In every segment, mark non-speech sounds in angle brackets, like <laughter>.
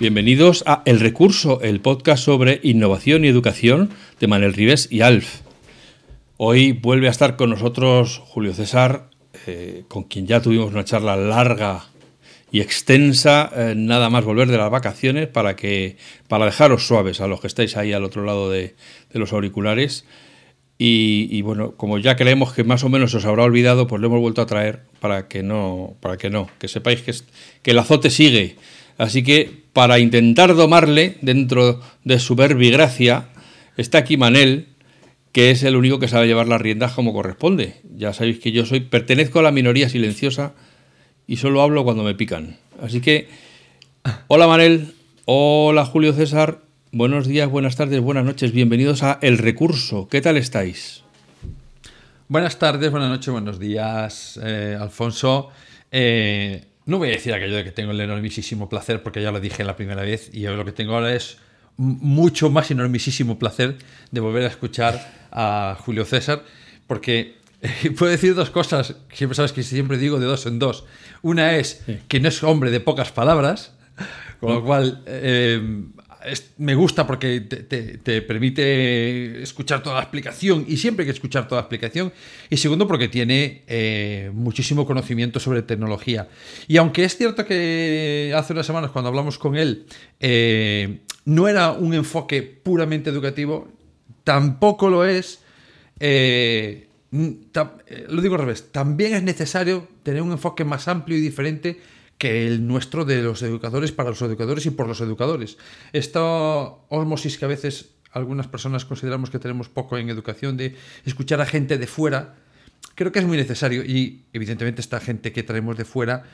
Bienvenidos a El Recurso, el podcast sobre innovación y educación de Manuel Rives y Alf. Hoy vuelve a estar con nosotros Julio César, eh, con quien ya tuvimos una charla larga y extensa, eh, nada más volver de las vacaciones para que para dejaros suaves a los que estáis ahí al otro lado de, los auriculares. Y, bueno, como ya creemos que más o menos os habrá olvidado, pues lo hemos vuelto a traer para que no, para que no, que sepáis que, que el azote sigue Así que para intentar domarle dentro de su verbigracia, está aquí Manel, que es el único que sabe llevar las riendas como corresponde. Ya sabéis que yo soy, pertenezco a la minoría silenciosa y solo hablo cuando me pican. Así que, hola Manel, hola Julio César, buenos días, buenas tardes, buenas noches, bienvenidos a El Recurso. ¿Qué tal estáis? Buenas tardes, buenas noches, buenos días, eh, Alfonso. Eh, no voy a decir aquello de que tengo el enormisísimo placer, porque ya lo dije la primera vez, y lo que tengo ahora es mucho más enormisísimo placer de volver a escuchar a Julio César, porque <laughs> puedo decir dos cosas, siempre sabes que siempre digo de dos en dos. Una es que no es hombre de pocas palabras, con lo cual eh, me gusta porque te, permite escuchar toda la explicación y siempre hay que escuchar toda la explicación. Y segundo, porque tiene eh, muchísimo conocimiento sobre tecnología. Y aunque es cierto que hace unas semanas cuando hablamos con él eh, no era un enfoque puramente educativo, tampoco lo es. Eh, lo digo al revés, también es necesario tener un enfoque más amplio y diferente que el nuestro de los educadores para los educadores y por los educadores. Esta osmosis que a veces algunas personas consideramos que tenemos poco en educación, de escuchar a gente de fuera, creo que es muy necesario y evidentemente esta gente que traemos de fuera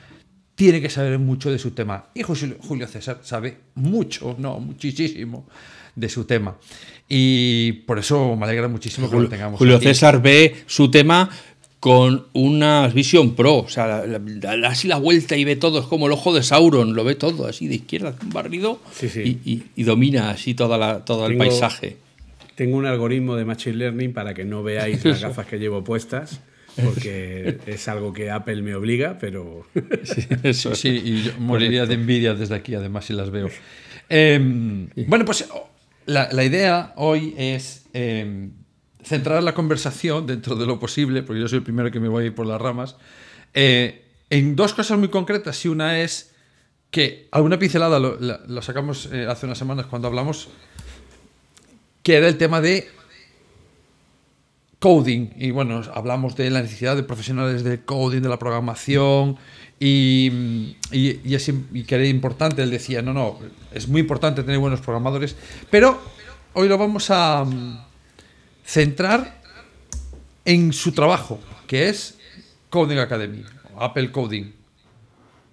tiene que saber mucho de su tema. Y Julio César sabe mucho, no, muchísimo de su tema. Y por eso me alegra muchísimo que lo tengamos. Julio César ve su tema con una Vision Pro, o sea, da así la vuelta y ve todo, es como el ojo de Sauron, lo ve todo así de izquierda, un barrido Y, domina así toda la, todo el paisaje. Tengo un algoritmo de Machine Learning para que no veáis las gafas que llevo puestas, porque es algo que Apple me obliga, pero... <laughs> Sí, sí y yo moriría de envidia desde aquí, además, si las veo. Em, bueno, pues la, la, idea hoy es... Em, centrar la conversación dentro de lo posible, porque yo soy el primero que me voy a ir por las ramas, eh, en dos cosas muy concretas. Y una es que alguna pincelada lo, sacamos eh, hace unas semanas cuando hablamos, que era el tema de coding. Y bueno, hablamos de la necesidad de profesionales de coding, de la programación. Y, y, es, y que era importante, él decía, no, no, es muy importante tener buenos programadores, pero hoy lo vamos a, centrar en su trabajo, que es Coding Academy, Apple Coding.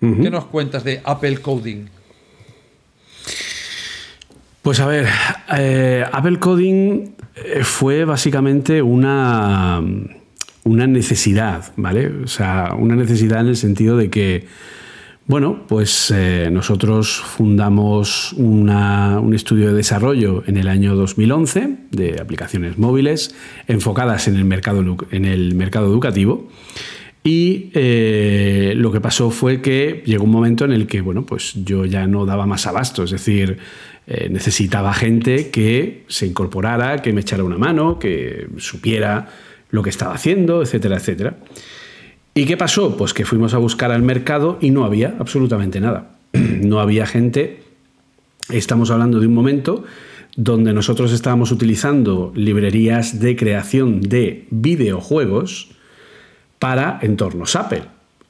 ¿Qué nos cuentas de Apple Coding? Pues a ver, eh, Apple Coding eh, fue básicamente una, una necesidad, ¿vale? O sea, una necesidad en el sentido de que bueno, pues eh, nosotros fundamos un estudio de desarrollo en el año 2011 de aplicaciones móviles enfocadas en el mercado, en el mercado educativo. Y eh, lo que pasó fue que llegó un momento en el que, bueno, pues yo ya no daba más abasto, es decir, eh, necesitaba gente que se incorporara, que me echara una mano, que supiera lo que estaba haciendo, etcétera, etcétera. ¿Y qué pasó? Pues que fuimos a buscar al mercado y no había absolutamente nada. <clears throat> No había gente. Estamos hablando de un momento donde nosotros estábamos utilizando librerías de creación de videojuegos para entornos Apple.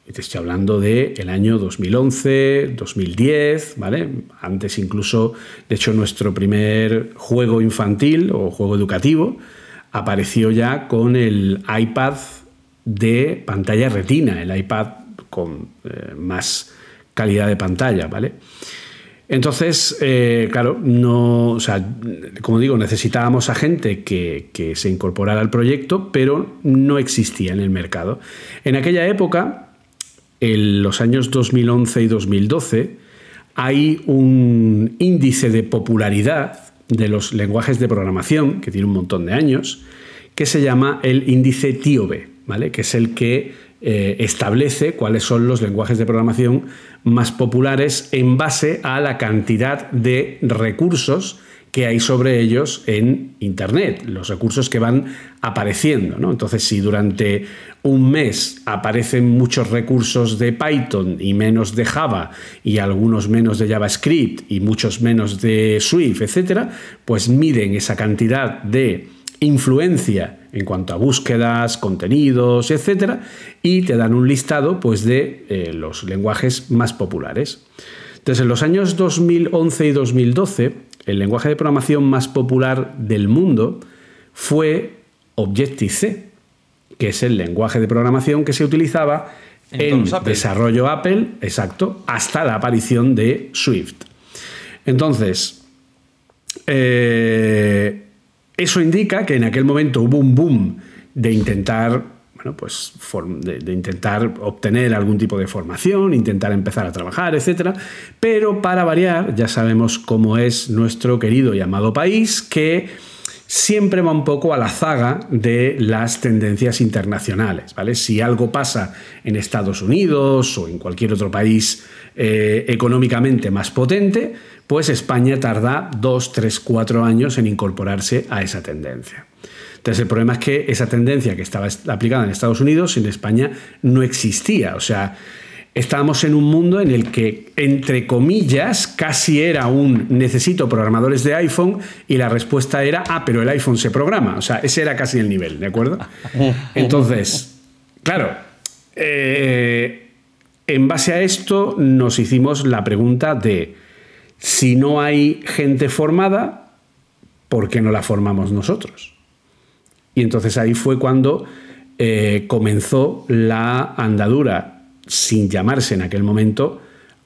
Estoy hablando del el año 2011, 2010, ¿vale? Antes incluso, de hecho, nuestro primer juego infantil o juego educativo apareció ya con el iPad de pantalla retina, el iPad con eh, más calidad de pantalla, ¿vale? Entonces, eh, claro, no, o sea, como digo, necesitábamos a gente que, que, se incorporara al proyecto, pero no existía en el mercado. En aquella época, en los años 2011 y 2012, hay un índice de popularidad de los lenguajes de programación, que tiene un montón de años, que se llama el índice TIOBE, ¿vale? que es el que eh, establece cuáles son los lenguajes de programación más populares en base a la cantidad de recursos que hay sobre ellos en Internet, los recursos que van apareciendo. ¿no? Entonces, si durante un mes aparecen muchos recursos de Python y menos de Java y algunos menos de JavaScript y muchos menos de Swift, etc., pues miden esa cantidad de influencia en cuanto a búsquedas, contenidos, etc., y te dan un listado pues, de eh, los lenguajes más populares. Entonces, en los años 2011 y 2012, el lenguaje de programación más popular del mundo fue Objective-C, que es el lenguaje de programación que se utilizaba en, desarrollo Apple, exacto, hasta la aparición de Swift. Entonces, eh, eso indica que en aquel momento hubo un boom de intentar pues de, intentar obtener algún tipo de formación, intentar empezar a trabajar, etc. Pero para variar, ya sabemos cómo es nuestro querido y amado país, que siempre va un poco a la zaga de las tendencias internacionales. ¿vale? Si algo pasa en Estados Unidos o en cualquier otro país eh, económicamente más potente, pues España tarda dos, tres, cuatro años en incorporarse a esa tendencia. Entonces el problema es que esa tendencia que estaba aplicada en Estados Unidos, en España, no existía. O sea, estábamos en un mundo en el que, entre comillas, casi era un necesito programadores de iPhone y la respuesta era, ah, pero el iPhone se programa. O sea, ese era casi el nivel, ¿de acuerdo? <laughs> Entonces, claro, eh, en base a esto nos hicimos la pregunta de, si no hay gente formada, ¿por qué no la formamos nosotros? Y entonces ahí fue cuando eh, comenzó la andadura, sin llamarse en aquel momento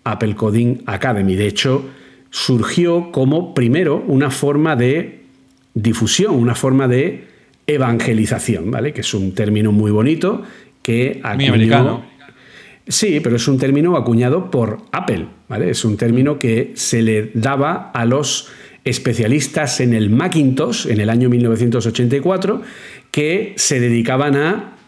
Apple Coding Academy. De hecho, surgió como primero una forma de difusión, una forma de evangelización, ¿vale? Que es un término muy bonito que acuñó, Sí, pero es un término acuñado por Apple, ¿vale? Es un término que se le daba a los especialistas en el Macintosh en el año 1984 que se dedicaban a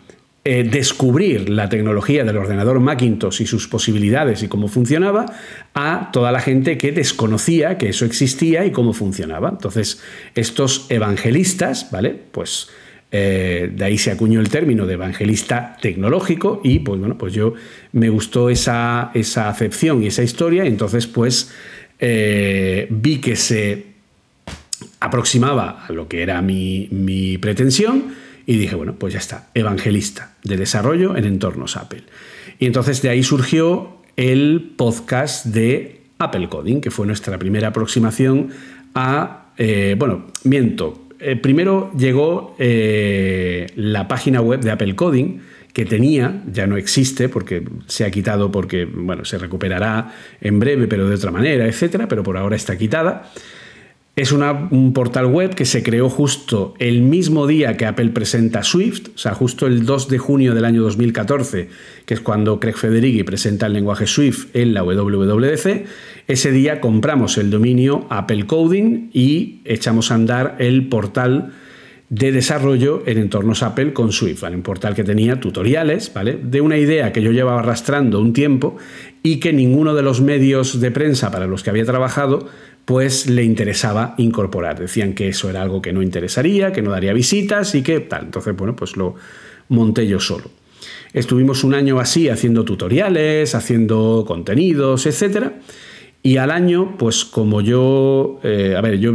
eh, descubrir la tecnología del ordenador Macintosh y sus posibilidades y cómo funcionaba a toda la gente que desconocía que eso existía y cómo funcionaba. Entonces, estos evangelistas, ¿vale? Pues eh, de ahí se acuñó el término de evangelista tecnológico y pues bueno, pues yo me gustó esa, esa acepción y esa historia entonces pues eh, vi que se aproximaba a lo que era mi, pretensión y dije, bueno, pues ya está, evangelista de desarrollo en entornos Apple. Y entonces de ahí surgió el podcast de Apple Coding, que fue nuestra primera aproximación a, eh, bueno, miento, eh, primero llegó eh, la página web de Apple Coding, que tenía, ya no existe porque se ha quitado porque, bueno, se recuperará en breve, pero de otra manera, etcétera, pero por ahora está quitada. Es un portal web que se creó justo el mismo día que Apple presenta Swift, o sea, justo el 2 de junio del año 2014, que es cuando Craig Federighi presenta el lenguaje Swift en la WWDC. Ese día compramos el dominio Apple Coding y echamos a andar el portal de desarrollo en entornos Apple con Swift, un portal que tenía tutoriales, ¿vale? De una idea que yo llevaba arrastrando un tiempo y que ninguno de los medios de prensa para los que había trabajado pues le interesaba incorporar. Decían que eso era algo que no interesaría, que no daría visitas y que tal. Entonces, bueno, pues lo monté yo solo. Estuvimos un año así haciendo tutoriales, haciendo contenidos, etc. Y al año, pues como yo, eh, a ver, yo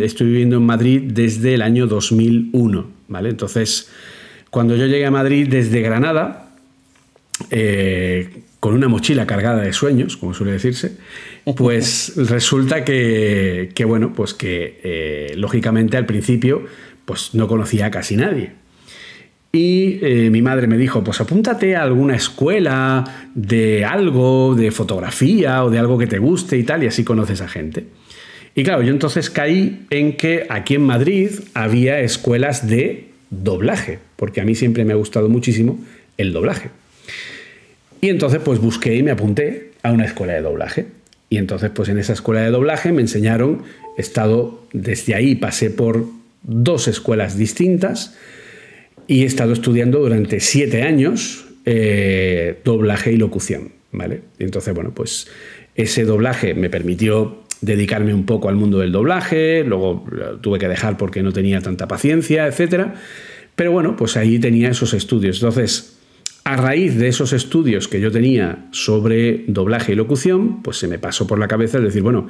estoy viviendo en Madrid desde el año 2001, ¿vale? Entonces, cuando yo llegué a Madrid desde Granada, eh, con una mochila cargada de sueños, como suele decirse, pues <laughs> resulta que, bueno, pues que eh, lógicamente al principio pues no conocía a casi nadie. Y eh, mi madre me dijo, pues apúntate a alguna escuela de algo, de fotografía o de algo que te guste y tal, y así conoces a gente. Y claro, yo entonces caí en que aquí en Madrid había escuelas de doblaje, porque a mí siempre me ha gustado muchísimo el doblaje. Y entonces pues busqué y me apunté a una escuela de doblaje. Y entonces pues en esa escuela de doblaje me enseñaron, he estado desde ahí, pasé por dos escuelas distintas, y he estado estudiando durante siete años eh, doblaje y locución. ¿vale? entonces, bueno, pues ese doblaje me permitió dedicarme un poco al mundo del doblaje, luego tuve que dejar porque no tenía tanta paciencia, etc. Pero bueno, pues ahí tenía esos estudios. Entonces, a raíz de esos estudios que yo tenía sobre doblaje y locución, pues se me pasó por la cabeza el decir, bueno,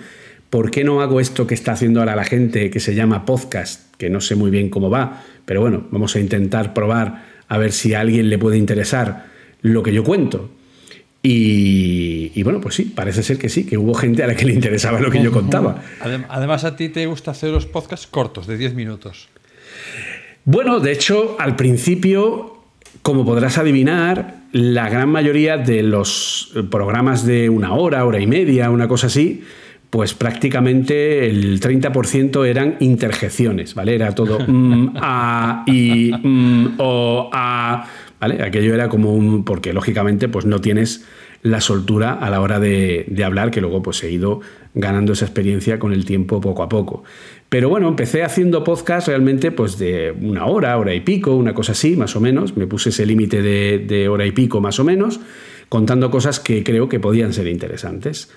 ¿por qué no hago esto que está haciendo ahora la gente que se llama podcast? Que no sé muy bien cómo va, pero bueno, vamos a intentar probar a ver si a alguien le puede interesar lo que yo cuento. Y, bueno, pues sí, parece ser que sí, que hubo gente a la que le interesaba lo que yo contaba. Además, a ti te gusta hacer los podcasts cortos, de 10 minutos. Bueno, de hecho, al principio, como podrás adivinar, la gran mayoría de los programas de una hora, hora y media, una cosa así, pues prácticamente el 30% eran interjecciones, ¿vale? Era todo mm, a, y, mm, o, a, ¿vale? Aquello era como un... porque lógicamente pues no tienes la soltura a la hora de, hablar, que luego pues he ido ganando esa experiencia con el tiempo poco a poco. Pero bueno, empecé haciendo podcast realmente pues de una hora, hora y pico, una cosa así, más o menos. Me puse ese límite de, de hora y pico más o menos, contando cosas que creo que podían ser interesantes.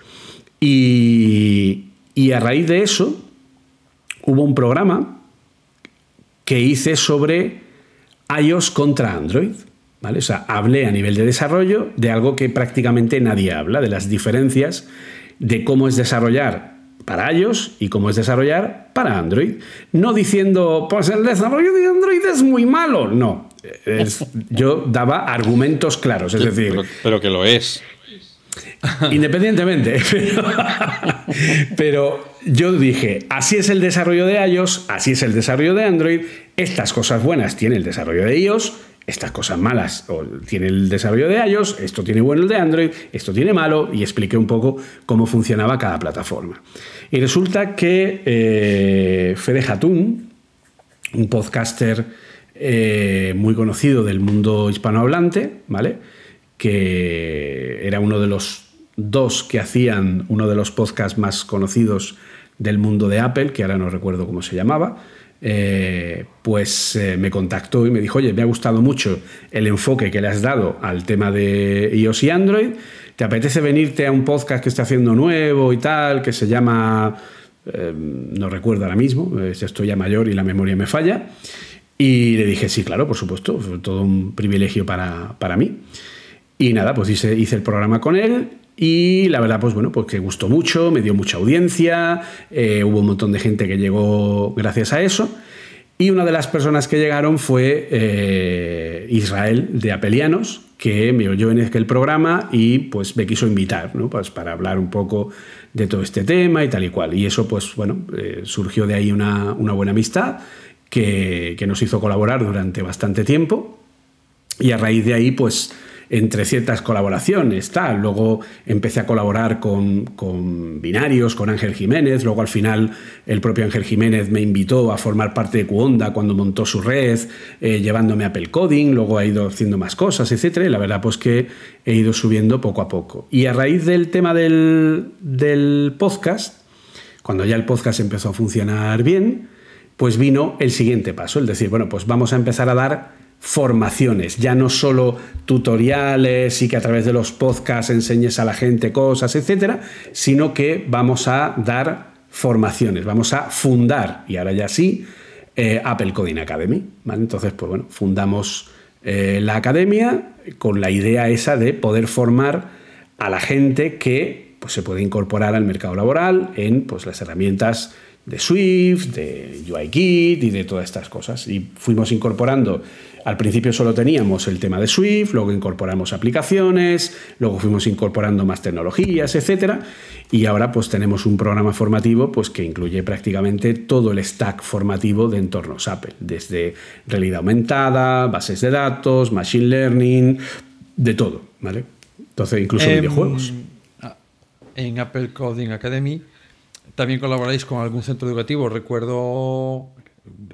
Y, a raíz de eso hubo un programa que hice sobre iOS contra Android. ¿vale? O sea, hablé a nivel de desarrollo de algo que prácticamente nadie habla, de las diferencias de cómo es desarrollar para iOS y cómo es desarrollar para Android. No diciendo, pues el desarrollo de Android es muy malo. No. yo daba argumentos claros, es decir. pero que lo es. <laughs> Independientemente. <laughs> Pero, yo dije, así es el desarrollo de iOS, así es el desarrollo de Android, estas cosas buenas tiene el desarrollo de iOS, estas cosas malas tiene el desarrollo de iOS, esto tiene bueno el de Android, esto tiene malo, y expliqué un poco cómo funcionaba cada plataforma. Y resulta que eh, Fede Hatun, un podcaster eh, muy conocido del mundo hispanohablante, ¿vale? que era uno de los dos que hacían uno de los podcasts más conocidos del mundo de Apple, que ahora no recuerdo cómo se llamaba, eh, pues eh, me contactó y me dijo, oye, me ha gustado mucho el enfoque que le has dado al tema de iOS y Android, ¿te apetece venirte a un podcast que está haciendo nuevo y tal, que se llama, eh, no recuerdo ahora mismo, estoy ya mayor y la memoria me falla? Y le dije, sí, claro, por supuesto, fue todo un privilegio para, para mí. Y nada, pues hice, hice el programa con él y la verdad, pues bueno, pues que gustó mucho, me dio mucha audiencia, eh, hubo un montón de gente que llegó gracias a eso. Y una de las personas que llegaron fue eh, Israel de Apelianos, que me oyó en aquel programa y pues me quiso invitar, ¿no? Pues para hablar un poco de todo este tema y tal y cual. Y eso, pues bueno, eh, surgió de ahí una, una buena amistad que, que nos hizo colaborar durante bastante tiempo. Y a raíz de ahí, pues entre ciertas colaboraciones, tal. Luego empecé a colaborar con, con, Binarios, con Ángel Jiménez, luego al final el propio Ángel Jiménez me invitó a formar parte de Cuonda cuando montó su red, eh, llevándome a Apple Coding, luego ha ido haciendo más cosas, etc. Y la verdad pues que he ido subiendo poco a poco. Y a raíz del tema del, del podcast, cuando ya el podcast empezó a funcionar bien, pues vino el siguiente paso, el decir, bueno, pues vamos a empezar a dar formaciones, ya no solo tutoriales y que a través de los podcasts enseñes a la gente cosas, etcétera, sino que vamos a dar formaciones, vamos a fundar, y ahora ya sí, eh, Apple Coding Academy. Entonces, pues bueno, fundamos eh, la academia con la idea esa de poder formar a la gente que pues, se puede incorporar al mercado laboral en pues, las herramientas de Swift, de UIKit y de todas estas cosas. Y fuimos incorporando, al principio solo teníamos el tema de Swift, luego incorporamos aplicaciones, luego fuimos incorporando más tecnologías, etc. Y ahora pues tenemos un programa formativo pues, que incluye prácticamente todo el stack formativo de entornos Apple, desde realidad aumentada, bases de datos, machine learning, de todo, ¿vale? Entonces, incluso Em, videojuegos. En Apple Coding Academy también colaboráis con algún centro educativo. Recuerdo,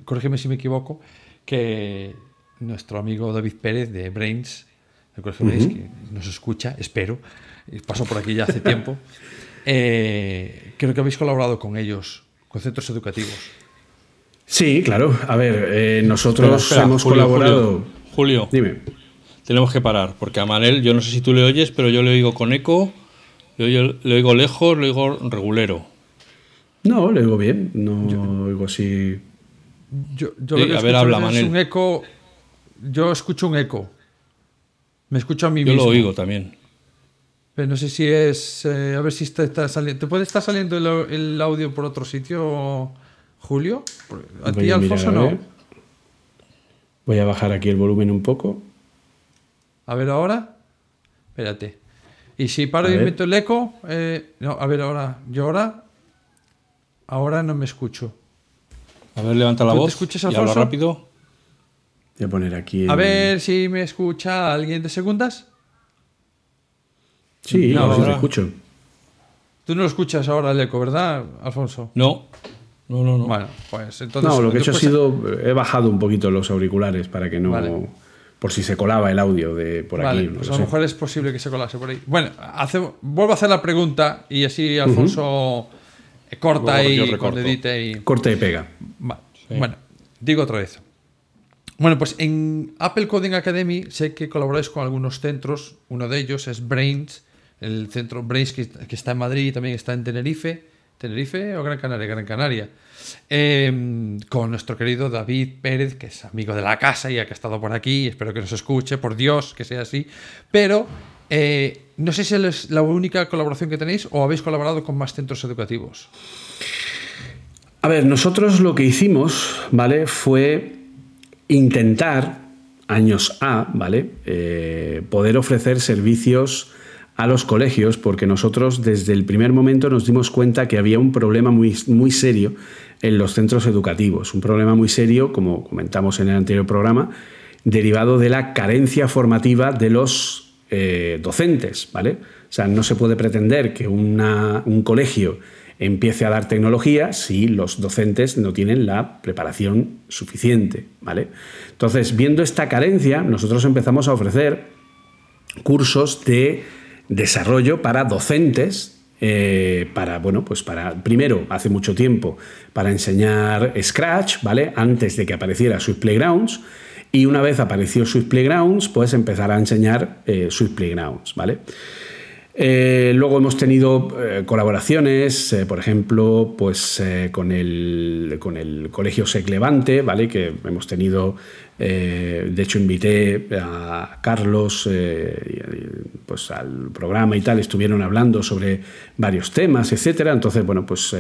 corrígeme si me equivoco, que nuestro amigo David Pérez de Brains, del Colegio Brains, que nos escucha, espero, y pasó por aquí ya hace tiempo, <laughs> eh, creo que habéis colaborado con ellos, con centros educativos. Sí, claro. A ver, eh, nosotros Espera, espera, hemos Julio, colaborado. Julio, Julio, Dime. tenemos que parar, porque a Manel, yo no sé si tú le oyes, pero yo le oigo con eco, le oigo, le oigo lejos, le oigo regulero. No, lo oigo bien. No oigo así. Yo, yo Sí, lo que a ver, habla, es Manel. un eco. Yo escucho un eco. Me escucho a mí Yo mismo. lo oigo también. Pero no sé si es. eh, a ver si está, está saliendo. ¿Te puede estar saliendo el, el audio por otro sitio, Julio? A ti, Alfonso, a no. Voy a bajar aquí el volumen un poco. A ver ahora. Espérate. Y si paro A y ver. meto el eco. eh, no, a ver ahora. Yo ahora. Ahora no me escucho. A ver, levanta la ¿Tú te voz escuchas, y habla Alfonso? rápido. Voy a poner aquí. A el- ver si me escucha alguien de segundas. Sí, No, sí te escucho. Tú no lo escuchas ahora el eco, ¿verdad, Alfonso? No, no, no. no. Bueno, pues entonces. No, lo que he hecho ha después- sido. He bajado un poquito los auriculares para que no. Vale. Por si se colaba el audio de por Vale, aquí. no pues lo a lo sé. mejor es posible que se colase por ahí. Bueno, hace- vuelvo a hacer la pregunta y así Alfonso eh, corta Luego y edite y. Corte y pega. Va- Bueno, digo otra vez. Bueno, pues en Apple Coding Academy sé que colaboráis con algunos centros. Uno de ellos es Brains, el centro Brains que, está en Madrid y también está en Tenerife. ¿Tenerife o Gran Canaria? Gran Canaria. Eh, con nuestro querido David Pérez, que es amigo de la casa y que ha estado por aquí. Espero que nos escuche, por Dios, que sea así. Pero eh, no sé si es la única colaboración que tenéis o habéis colaborado con más centros educativos. A ver, nosotros lo que hicimos, ¿vale? Fue intentar, años A, ¿vale? Eh, poder ofrecer servicios a los colegios, porque nosotros desde el primer momento nos dimos cuenta que había un problema muy, muy serio en los centros educativos. Un problema muy serio, como comentamos en el anterior programa, derivado de la carencia formativa de los eh, docentes, ¿vale? O sea, no se puede pretender que un colegio empiece a dar tecnología si los docentes no tienen la preparación suficiente, ¿vale? Entonces, viendo esta carencia, nosotros empezamos a ofrecer cursos de desarrollo para docentes eh, para, bueno, pues para, primero, hace mucho tiempo, para enseñar Scratch, ¿vale? Antes de que apareciera Swift Playgrounds. Y una vez apareció Swift Playgrounds, pues empezar a enseñar eh, Swift Playgrounds, ¿vale? Eh, luego hemos tenido eh, colaboraciones, eh, por ejemplo, pues con, el, con el Colegio Sec Levante, ¿vale? Que hemos tenido, de hecho invité a Carlos pues al programa y tal, estuvieron hablando sobre varios temas, etcétera. Entonces, bueno, pues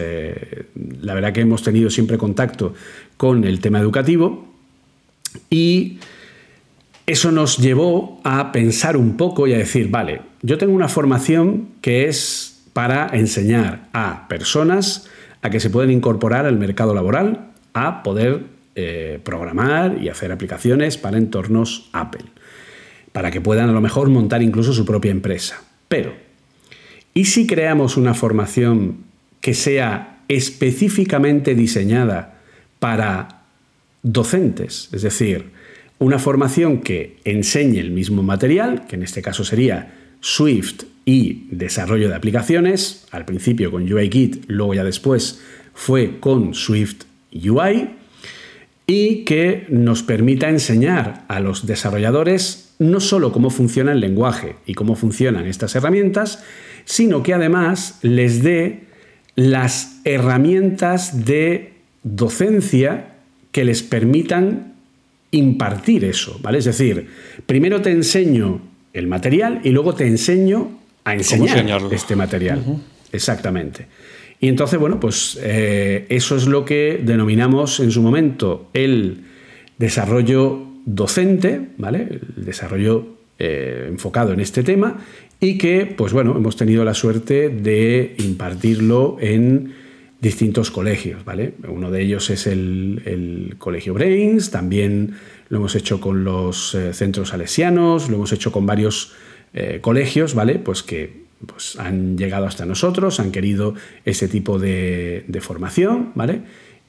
la verdad que hemos tenido siempre contacto con el tema educativo y eso nos llevó a pensar un poco y a decir, vale, yo tengo una formación que es para enseñar a personas a que se pueden incorporar al mercado laboral, a poder eh, programar y hacer aplicaciones para entornos Apple, para que puedan a lo mejor montar incluso su propia empresa. Pero, ¿y si creamos una formación que sea específicamente diseñada para docentes, es decir, una formación que enseñe el mismo material, que en este caso sería Swift y desarrollo de aplicaciones, al principio con UIKit, luego ya después fue con Swift UI, y que nos permita enseñar a los desarrolladores no solo cómo funciona el lenguaje y cómo funcionan estas herramientas, sino que además les dé las herramientas de docencia que les permitan impartir eso, ¿vale? Es decir, primero te enseño el material y luego te enseño a enseñar este material. Exactamente. Y entonces, bueno, pues eh, eso es lo que denominamos en su momento el desarrollo docente, ¿vale? El desarrollo eh, enfocado en este tema y que, pues bueno, hemos tenido la suerte de impartirlo en distintos colegios, ¿vale? Uno de ellos es el, Colegio Brains, también lo hemos hecho con los eh, centros salesianos, lo hemos hecho con varios eh, colegios, ¿vale? Pues que pues, han llegado hasta nosotros, han querido ese tipo de, formación, ¿vale?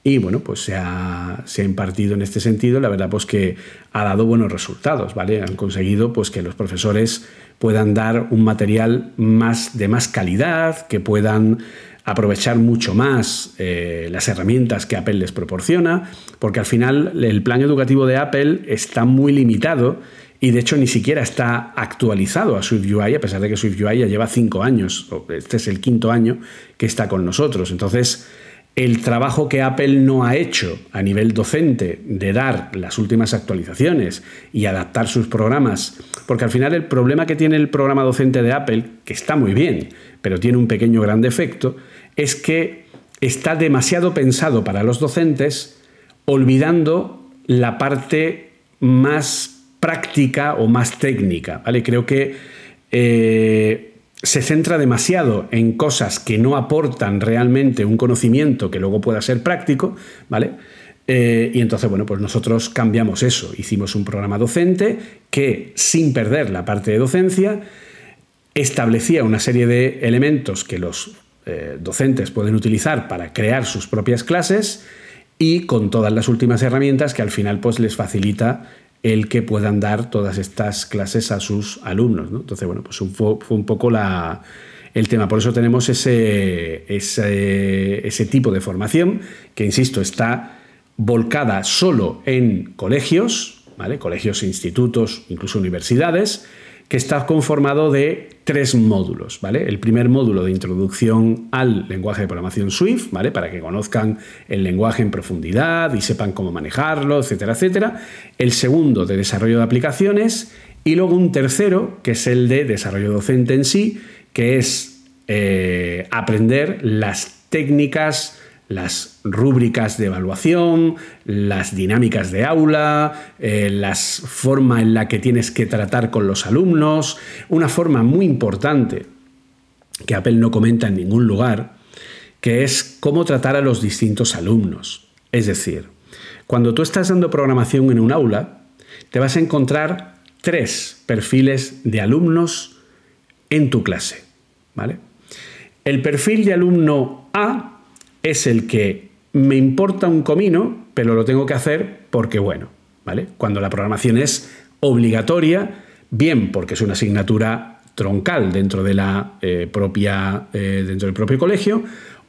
Y bueno, pues se ha, se ha, impartido en este sentido, la verdad pues que ha dado buenos resultados, ¿vale? Han conseguido pues que los profesores puedan dar un material más de más calidad, que puedan aprovechar mucho más eh, las herramientas que Apple les proporciona, porque al final el plan educativo de Apple está muy limitado y de hecho ni siquiera está actualizado a SwiftUI, a pesar de que SwiftUI ya lleva cinco años, este es el quinto año que está con nosotros. Entonces, el trabajo que Apple no ha hecho a nivel docente de dar las últimas actualizaciones y adaptar sus programas, porque al final el problema que tiene el programa docente de Apple, que está muy bien, pero tiene un pequeño gran defecto, es que está demasiado pensado para los docentes, olvidando la parte más práctica o más técnica. ¿vale? Creo que eh, se centra demasiado en cosas que no aportan realmente un conocimiento que luego pueda ser práctico, ¿vale? Eh, y entonces, bueno, pues nosotros cambiamos eso. Hicimos un programa docente que, sin perder la parte de docencia, establecía una serie de elementos que los eh, docentes pueden utilizar para crear sus propias clases y con todas las últimas herramientas que al final pues les facilita el que puedan dar todas estas clases a sus alumnos. Entonces, bueno, pues fue, un poco la, el tema. Por eso tenemos ese, ese, ese tipo de formación que, insisto, está volcada solo en colegios, colegios, institutos, incluso universidades, que está conformado de tres módulos, ¿vale? El primer módulo de introducción al lenguaje de programación Swift. Para que conozcan el lenguaje en profundidad y sepan cómo manejarlo, etcétera, etcétera. El segundo de desarrollo de aplicaciones y luego un tercero, que es el de desarrollo docente en sí, que es eh, aprender las técnicas las rúbricas de evaluación, las dinámicas de aula, eh, la forma en la que tienes que tratar con los alumnos, una forma muy importante que Apple no comenta en ningún lugar, que es cómo tratar a los distintos alumnos. Es decir, cuando tú estás dando programación en un aula, te vas a encontrar tres perfiles de alumnos en tu clase. ¿vale? El perfil de alumno A es el que me importa un comino, pero lo tengo que hacer porque, bueno, ¿vale? Cuando la programación es obligatoria, bien porque es una asignatura troncal dentro, de la, eh, propia, eh, dentro del propio colegio,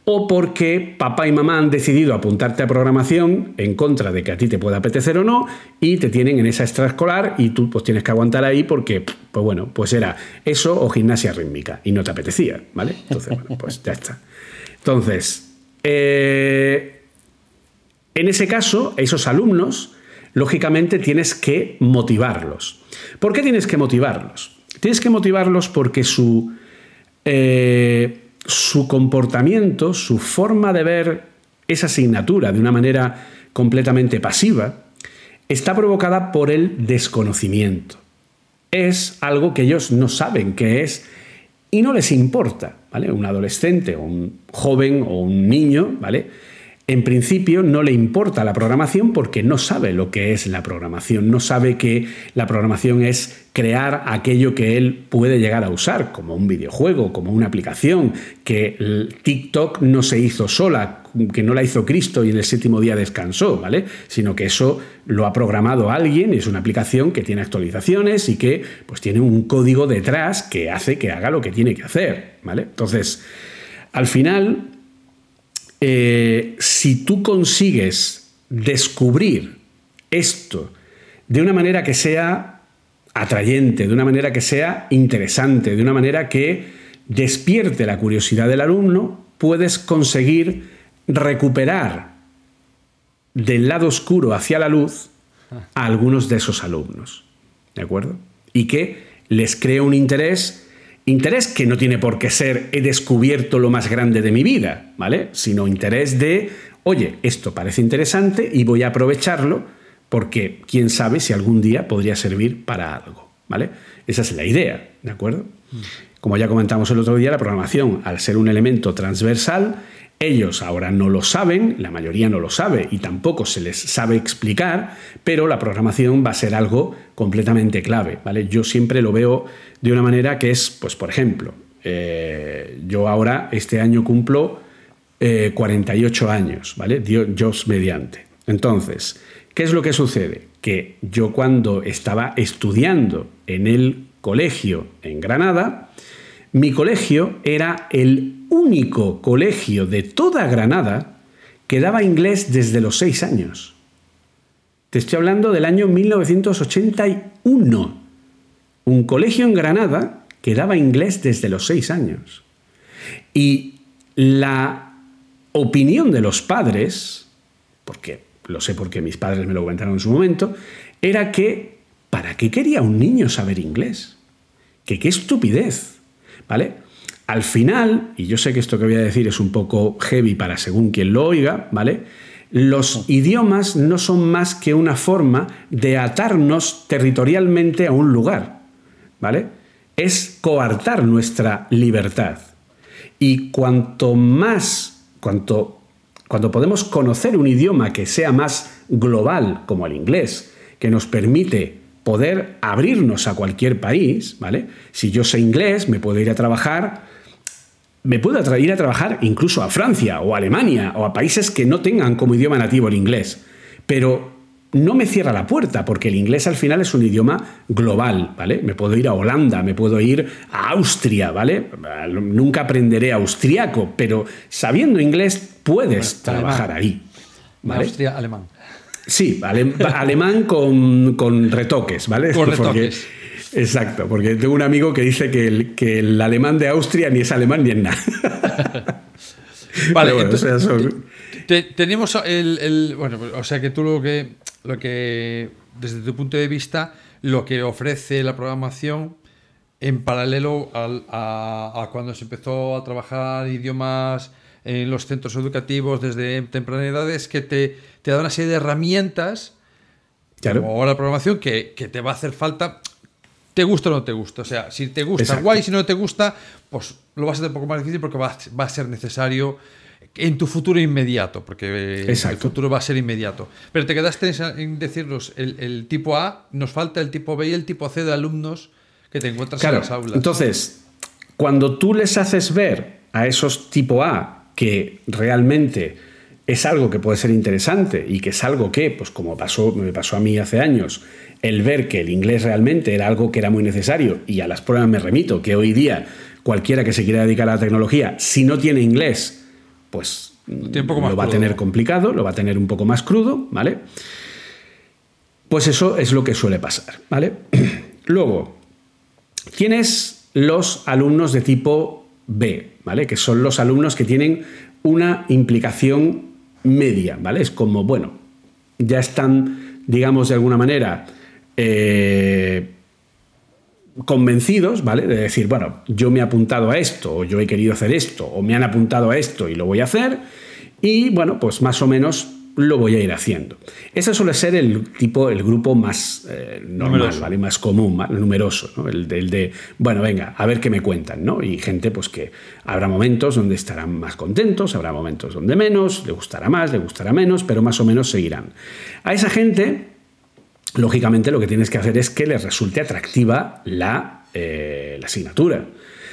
o porque papá y mamá han decidido apuntarte a programación en contra de que a ti te pueda apetecer o no y te tienen en esa extraescolar y tú pues tienes que aguantar ahí porque, pues bueno, pues era eso o gimnasia rítmica y no te apetecía, ¿vale? Entonces, bueno, pues ya está. Entonces, eh, en ese caso, esos alumnos, lógicamente tienes que motivarlos. ¿Por qué tienes que motivarlos? Tienes que motivarlos porque su, eh, su comportamiento, su forma de ver esa asignatura de una manera completamente pasiva, está provocada por el desconocimiento. Es algo que ellos no saben qué es y no les importa, ¿vale? Un adolescente o un joven o un niño, ¿vale? En principio no le importa la programación porque no sabe lo que es la programación, no sabe que la programación es crear aquello que él puede llegar a usar, como un videojuego, como una aplicación, que TikTok no se hizo sola, que no la hizo Cristo y en el séptimo día descansó, ¿vale? Sino que eso lo ha programado alguien, es una aplicación que tiene actualizaciones y que pues tiene un código detrás que hace que haga lo que tiene que hacer, ¿vale? Entonces, al final eh, si tú consigues descubrir esto de una manera que sea atrayente, de una manera que sea interesante, de una manera que despierte la curiosidad del alumno, puedes conseguir recuperar del lado oscuro hacia la luz a algunos de esos alumnos. ¿De acuerdo? Y que les crea un interés Interés que no tiene por qué ser he descubierto lo más grande de mi vida, ¿vale? Sino interés de, oye, esto parece interesante y voy a aprovecharlo porque quién sabe si algún día podría servir para algo, ¿vale? Esa es la idea, ¿de acuerdo? Como ya comentamos el otro día, la programación, al ser un elemento transversal, ellos ahora no lo saben, la mayoría no lo sabe y tampoco se les sabe explicar, pero la programación va a ser algo completamente clave, ¿vale? Yo siempre lo veo de una manera que es, pues por ejemplo, eh, yo ahora este año cumplo 48 eh, años, ¿vale? Dios mediante. Entonces, ¿qué es lo que sucede? Que yo cuando estaba estudiando en el colegio en Granada, mi colegio era el único colegio de toda Granada que daba inglés desde los seis años. Te estoy hablando del año 1981. Un colegio en Granada que daba inglés desde los seis años. Y la opinión de los padres, porque lo sé porque mis padres me lo comentaron en su momento, era que ¿para qué quería un niño saber inglés? Que qué estupidez, ¿vale? Al final, y yo sé que esto que voy a decir es un poco heavy para según quien lo oiga, ¿vale? Los idiomas no son más que una forma de atarnos territorialmente a un lugar, ¿vale? Es coartar nuestra libertad. Y cuanto más, cuanto, cuando podemos conocer un idioma que sea más global, como el inglés, que nos permite poder abrirnos a cualquier país, ¿vale? Si yo sé inglés, me puedo ir a trabajar me puedo ir a trabajar incluso a Francia o a Alemania o a países que no tengan como idioma nativo el inglés. Pero no me cierra la puerta, porque el inglés al final es un idioma global, ¿vale? Me puedo ir a Holanda, me puedo ir a Austria, ¿vale? Nunca aprenderé austriaco, pero sabiendo inglés puedes trabajar ahí. Austria, alemán. Sí, alemán con, retoques, ¿vale? Con retoques. Exacto, porque tengo un amigo que dice que el, que el alemán de Austria ni es alemán ni es nada. <laughs> vale, entonces, tenemos el, Bueno, o sea que tú lo que, lo que, desde tu punto de vista, lo que ofrece la programación en paralelo a, cuando se empezó a trabajar idiomas en los centros educativos desde temprana edad es que te, te da una serie de herramientas claro. como la programación que, que, te va a hacer falta te gusta o no te gusta. O sea, si te gusta, guay, si no te gusta, pues lo vas a hacer un poco más difícil porque va, a ser necesario en tu futuro inmediato, porque el futuro va a ser inmediato. Pero te quedaste en decirnos el, tipo A, nos falta el tipo B y el tipo C de alumnos que te encuentras en las aulas. Entonces, cuando tú les haces ver a esos tipo A que realmente es algo que puede ser interesante y que es algo que, pues como pasó, me pasó a mí hace años, el ver que el inglés realmente era algo que era muy necesario, y a las pruebas me remito, que hoy día cualquiera que se quiera dedicar a la tecnología, si no tiene inglés, pues lo va a tener complicado, lo va a tener un poco más crudo, ¿vale? Pues eso es lo que suele pasar, ¿vale? <clears throat> Luego, tienes los alumnos de tipo B, ¿vale? Que son los alumnos que tienen una implicación media, ¿vale? Es como, bueno, ya están, digamos, de alguna manera eh, convencidos, ¿vale? De decir, bueno, yo me he apuntado a esto, o yo he querido hacer esto, o me han apuntado a esto y lo voy a hacer, y bueno, pues más o menos lo voy a ir haciendo. Ese suele ser el tipo, el grupo más eh, normal, ¿vale? Más común, más numeroso, ¿no? El, de, bueno, venga, a ver qué me cuentan, ¿no? Y gente, pues que habrá momentos donde estarán más contentos, habrá momentos donde menos, le gustará más, le gustará menos, pero más o menos seguirán. A esa gente lógicamente lo que tienes que hacer es que les resulte atractiva la, eh, la asignatura.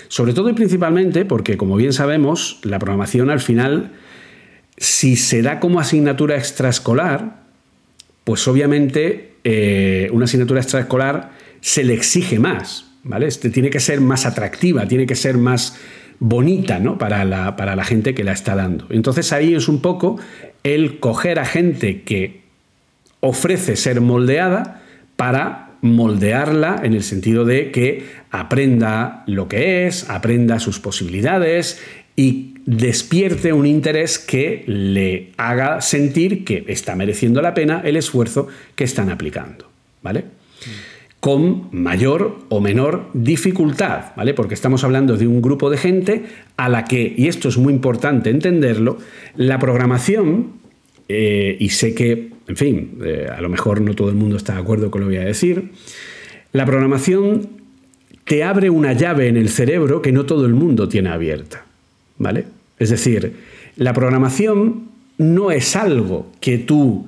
Sobre todo y principalmente porque, como bien sabemos, la programación al final, si se da como asignatura extraescolar, pues obviamente eh, una asignatura extraescolar se le exige más, ¿vale? Este tiene que ser más atractiva, tiene que ser más bonita ¿no? para, la, para la gente que la está dando. Entonces ahí es un poco el coger a gente que ofrece ser moldeada para moldearla en el sentido de que aprenda lo que es, aprenda sus posibilidades y despierte un interés que le haga sentir que está mereciendo la pena el esfuerzo que están aplicando. ¿Vale? con mayor o menor dificultad, ¿vale? Porque estamos hablando de un grupo de gente a la que, y esto es muy importante entenderlo, la programación, eh, y sé que, en fin, eh, a lo mejor no todo el mundo está de acuerdo con lo que voy a decir, la programación te abre una llave en el cerebro que no todo el mundo tiene abierta, ¿vale? Es decir, la programación no es algo que tú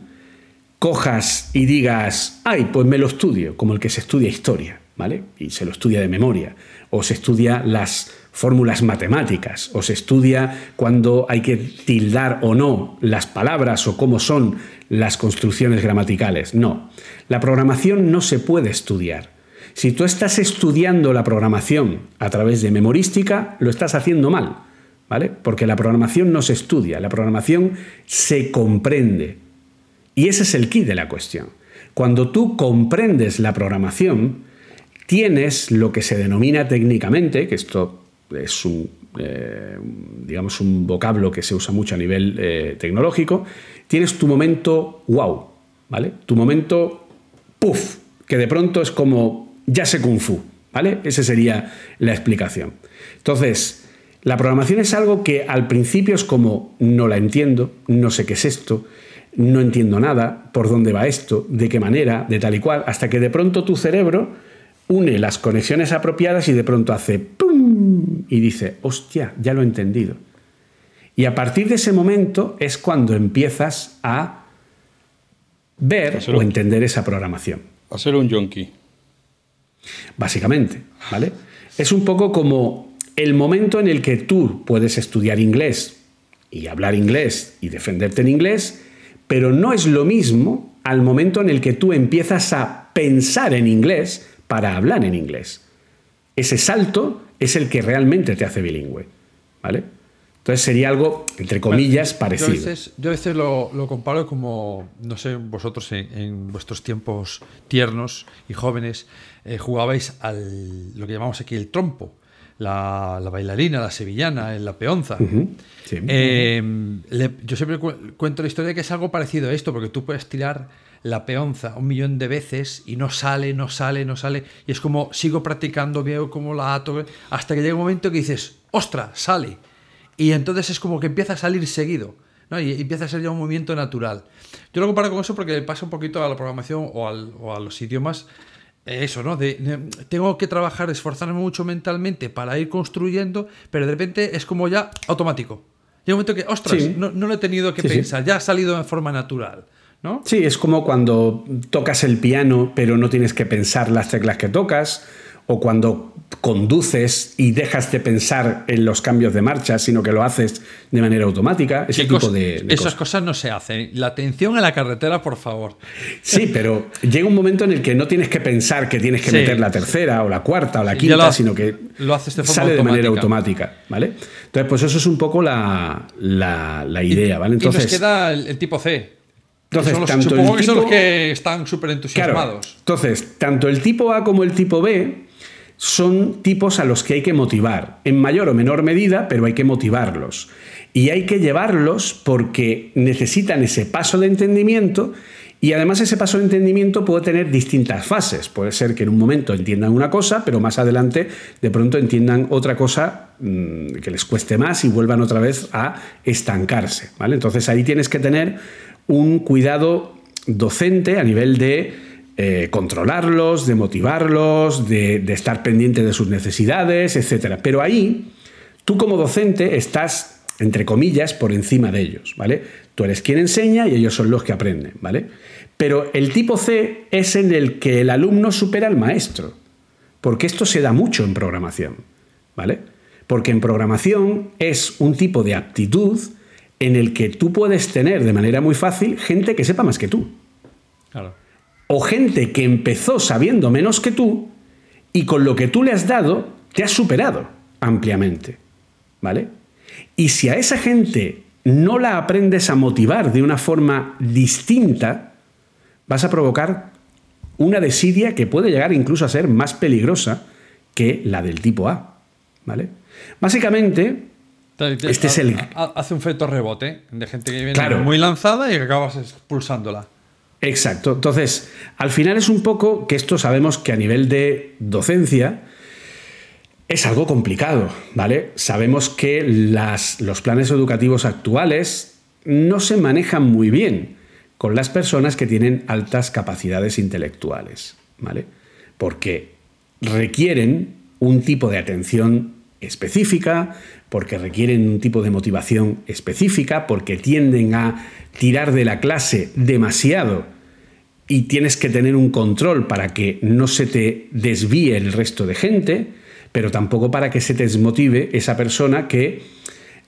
cojas y digas, ay, pues me lo estudio, como el que se estudia historia, ¿vale? Y se lo estudia de memoria, o se estudia las fórmulas matemáticas, o se estudia cuando hay que tildar o no las palabras o cómo son las construcciones gramaticales. No, la programación no se puede estudiar. Si tú estás estudiando la programación a través de memorística, lo estás haciendo mal, ¿vale? Porque la programación no se estudia, la programación se comprende. Y ese es el key de la cuestión. Cuando tú comprendes la programación, tienes lo que se denomina técnicamente, que esto es un, eh, digamos, un vocablo que se usa mucho a nivel eh, tecnológico, tienes tu momento wow, ¿vale? Tu momento puff, que de pronto es como ya sé kung fu, ¿vale? Esa sería la explicación. Entonces, la programación es algo que al principio es como no la entiendo, no sé qué es esto, no entiendo nada, por dónde va esto, de qué manera, de tal y cual, hasta que de pronto tu cerebro une las conexiones apropiadas y de pronto hace ¡pum! y dice, hostia, ya lo he entendido. Y a partir de ese momento es cuando empiezas a ver o entender esa programación. A ser un yonki. Básicamente, ¿vale? Es un poco como el momento en el que tú puedes estudiar inglés y hablar inglés y defenderte en inglés pero no es lo mismo al momento en el que tú empiezas a pensar en inglés para hablar en inglés. Ese salto es el que realmente te hace bilingüe. ¿Vale? Entonces sería algo, entre comillas, parecido. Yo a veces, lo, comparo como, no sé, vosotros en, vuestros tiempos tiernos y jóvenes eh, jugabais al lo que llamamos aquí el trompo la, bailarina, la sevillana, la peonza. Em, yo siempre cuento la historia de que es algo parecido a esto, porque tú puedes tirar la peonza un millón de veces y no sale, no sale, no sale. Y es como sigo practicando, veo cómo la ato, hasta que llega un momento que dices, ¡ostra! Sale. Y entonces es como que empieza a salir seguido. ¿no? Y empieza a ser ya un movimiento natural. Yo lo comparo con eso porque pasa un poquito a la programación o, o a los idiomas eso, ¿no? tengo que trabajar, esforzarme mucho mentalmente para ir construyendo, pero de repente es como ya automático. Llega un momento que, ostras, no, lo he tenido que pensar, ya ha salido de forma natural. ¿no? Sí, es como cuando tocas el piano, pero no tienes que pensar las teclas que tocas, o cuando conduces y dejas de pensar en los cambios de marcha, sino que lo haces de manera automática. Ese tipo de, Esas cosas. no se hacen. La atención en la carretera, por favor. Sí, pero llega un momento en el que no tienes que pensar que tienes que meter la tercera o la cuarta o la quinta, sino que lo haces de sale de manera automática. ¿vale? Entonces, pues eso es un poco la, idea. ¿vale? Entonces, y nos queda el, tipo C. Entonces, tanto supongo que son los que están súper entusiasmados. entonces, tanto el tipo A como el tipo B son tipos a los que hay que motivar, en mayor o menor medida, pero hay que motivarlos. Y hay que llevarlos porque necesitan ese paso de entendimiento y además ese paso de entendimiento puede tener distintas fases. Puede ser que en un momento entiendan una cosa, pero más adelante de pronto entiendan otra cosa mm, que les cueste más y vuelvan otra vez a estancarse. ¿vale? Entonces ahí tienes que tener un cuidado docente a nivel de eh, controlarlos, de motivarlos, de, estar pendiente de sus necesidades, etc. Pero ahí, tú como docente estás, entre comillas, por encima de ellos, ¿vale? Tú eres quien enseña y ellos son los que aprenden, ¿vale? Pero el tipo C es en el que el alumno supera al maestro, porque esto se da mucho en programación, ¿vale? Porque en programación es un tipo de aptitud en el que tú puedes tener de manera muy fácil gente que sepa más que tú. Claro o gente que empezó sabiendo menos que tú y con lo que tú le has dado te has superado ampliamente. ¿Vale? Y si a esa gente no la aprendes a motivar de una forma distinta, vas a provocar una desidia que puede llegar incluso a ser más peligrosa que la del tipo A. ¿Vale? Básicamente, este es el... Hace un efecto rebote de gente que viene muy lanzada y que acabas expulsándola. Exacto. Entonces, al final es un poco que esto sabemos que a nivel de docencia es algo complicado, ¿vale? Sabemos que los planes educativos actuales no se manejan muy bien con las personas que tienen altas capacidades intelectuales, ¿vale? Porque requieren un tipo de atención específica, porque requieren un tipo de motivación específica, porque tienden a tirar de la clase demasiado y tienes que tener un control para que no se te desvíe el resto de gente, pero tampoco para que se te desmotive esa persona que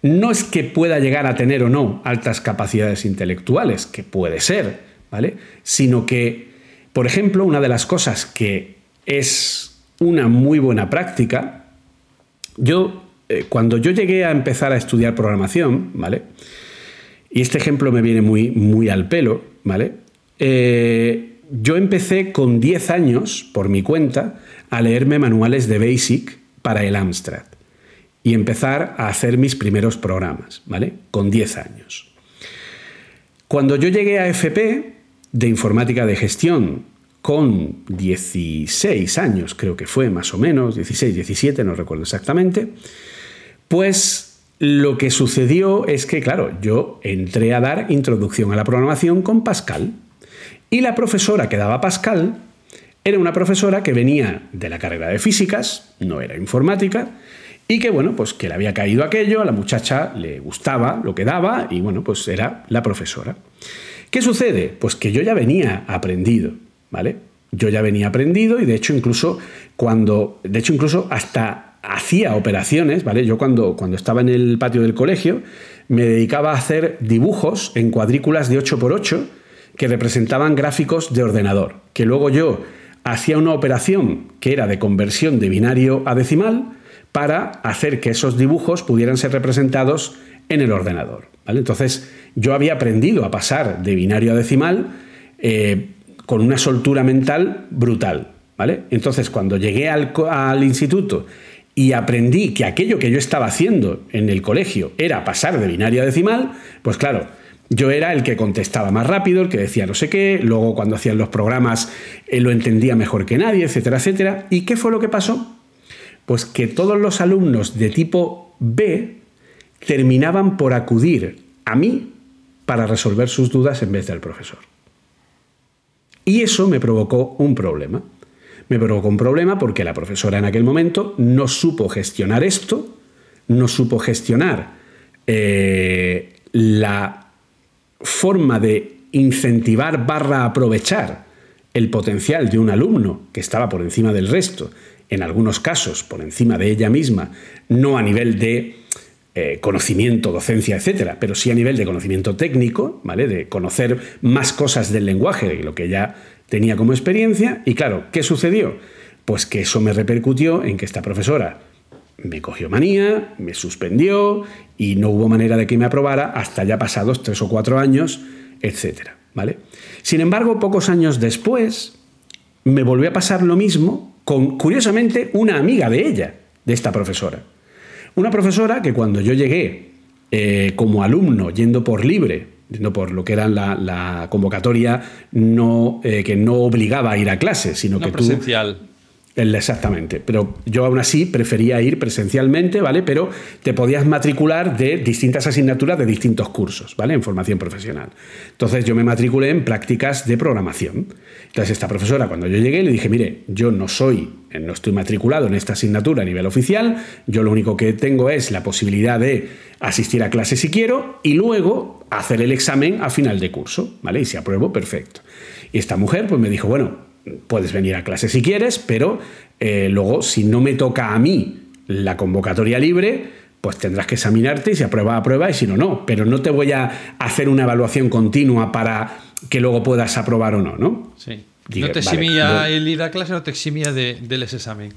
no es que pueda llegar a tener o no altas capacidades intelectuales, que puede ser, ¿vale? Sino que, por ejemplo, una de las cosas que es una muy buena práctica, yo, eh, cuando yo llegué a empezar a estudiar programación, ¿vale? Y este ejemplo me viene muy, muy al pelo, ¿vale? Eh, yo empecé con 10 años, por mi cuenta, a leerme manuales de Basic para el Amstrad y empezar a hacer mis primeros programas, ¿vale? Con 10 años. Cuando yo llegué a FP de informática de gestión con 16 años, creo que fue más o menos, 16, 17, no recuerdo exactamente, pues lo que sucedió es que, claro, yo entré a dar introducción a la programación con Pascal. Y la profesora que daba Pascal era una profesora que venía de la carrera de físicas, no era informática, y que bueno, pues que le había caído aquello, a la muchacha le gustaba lo que daba y bueno, pues era la profesora. ¿Qué sucede? Pues que yo ya venía aprendido, ¿vale? Yo ya venía aprendido y de hecho incluso cuando, de hecho incluso hasta hacía operaciones, ¿vale? Yo cuando, cuando estaba en el patio del colegio me dedicaba a hacer dibujos en cuadrículas de 8x8 que representaban gráficos de ordenador, que luego yo hacía una operación que era de conversión de binario a decimal, para hacer que esos dibujos pudieran ser representados en el ordenador. Entonces, yo había aprendido a pasar de binario a decimal eh, con una soltura mental brutal. ¿vale? Entonces, cuando llegué al, al instituto y aprendí que aquello que yo estaba haciendo en el colegio era pasar de binario a decimal, pues claro, yo era el que contestaba más rápido, el que decía no sé qué, luego cuando hacían los programas lo entendía mejor que nadie, etcétera, etcétera. ¿Y qué fue lo que pasó? Pues que todos los alumnos de tipo B terminaban por acudir a mí para resolver sus dudas en vez del profesor. Y eso me provocó un problema. Me provocó un problema porque la profesora en aquel momento no supo gestionar esto, no supo gestionar eh, la forma de incentivar barra aprovechar el potencial de un alumno que estaba por encima del resto en algunos casos por encima de ella misma, no a nivel de eh, conocimiento, docencia, etcétera, pero sí a nivel de conocimiento técnico, ¿vale? De conocer más cosas del lenguaje de lo que ya tenía como experiencia. Y claro, ¿qué sucedió? Pues que eso me repercutió en que esta profesora me cogió manía, me suspendió y no hubo manera de que me aprobara hasta ya pasados tres o cuatro años, etcétera, ¿vale? Sin embargo, pocos años después me volvió a pasar lo mismo con, curiosamente, una amiga de ella, de esta profesora. Una profesora que cuando yo llegué eh, como alumno, yendo por libre, yendo por lo que era la, convocatoria no, eh, que no obligaba a ir a clase, sino que presencial. Exactamente, pero yo aún así prefería ir presencialmente, ¿vale? Pero te podías matricular de distintas asignaturas de distintos cursos, ¿vale? En formación profesional. Entonces yo me matriculé en prácticas de programación. Entonces esta profesora, cuando yo llegué, le dije, mire, yo no soy, no estoy matriculado en esta asignatura a nivel oficial, yo lo único que tengo es la posibilidad de asistir a clase si quiero y luego hacer el examen a final de curso, ¿vale? Y si apruebo, perfecto. Y esta mujer pues me dijo, bueno, puedes venir a clase si quieres, pero eh, luego si no me toca a mí la convocatoria libre, pues tendrás que examinarte y si aprueba, aprueba y si no, no. Pero no te voy a hacer una evaluación continua para que luego puedas aprobar o no, ¿no? Sí. no te eximía el ir a clase, no te eximía de, del examen.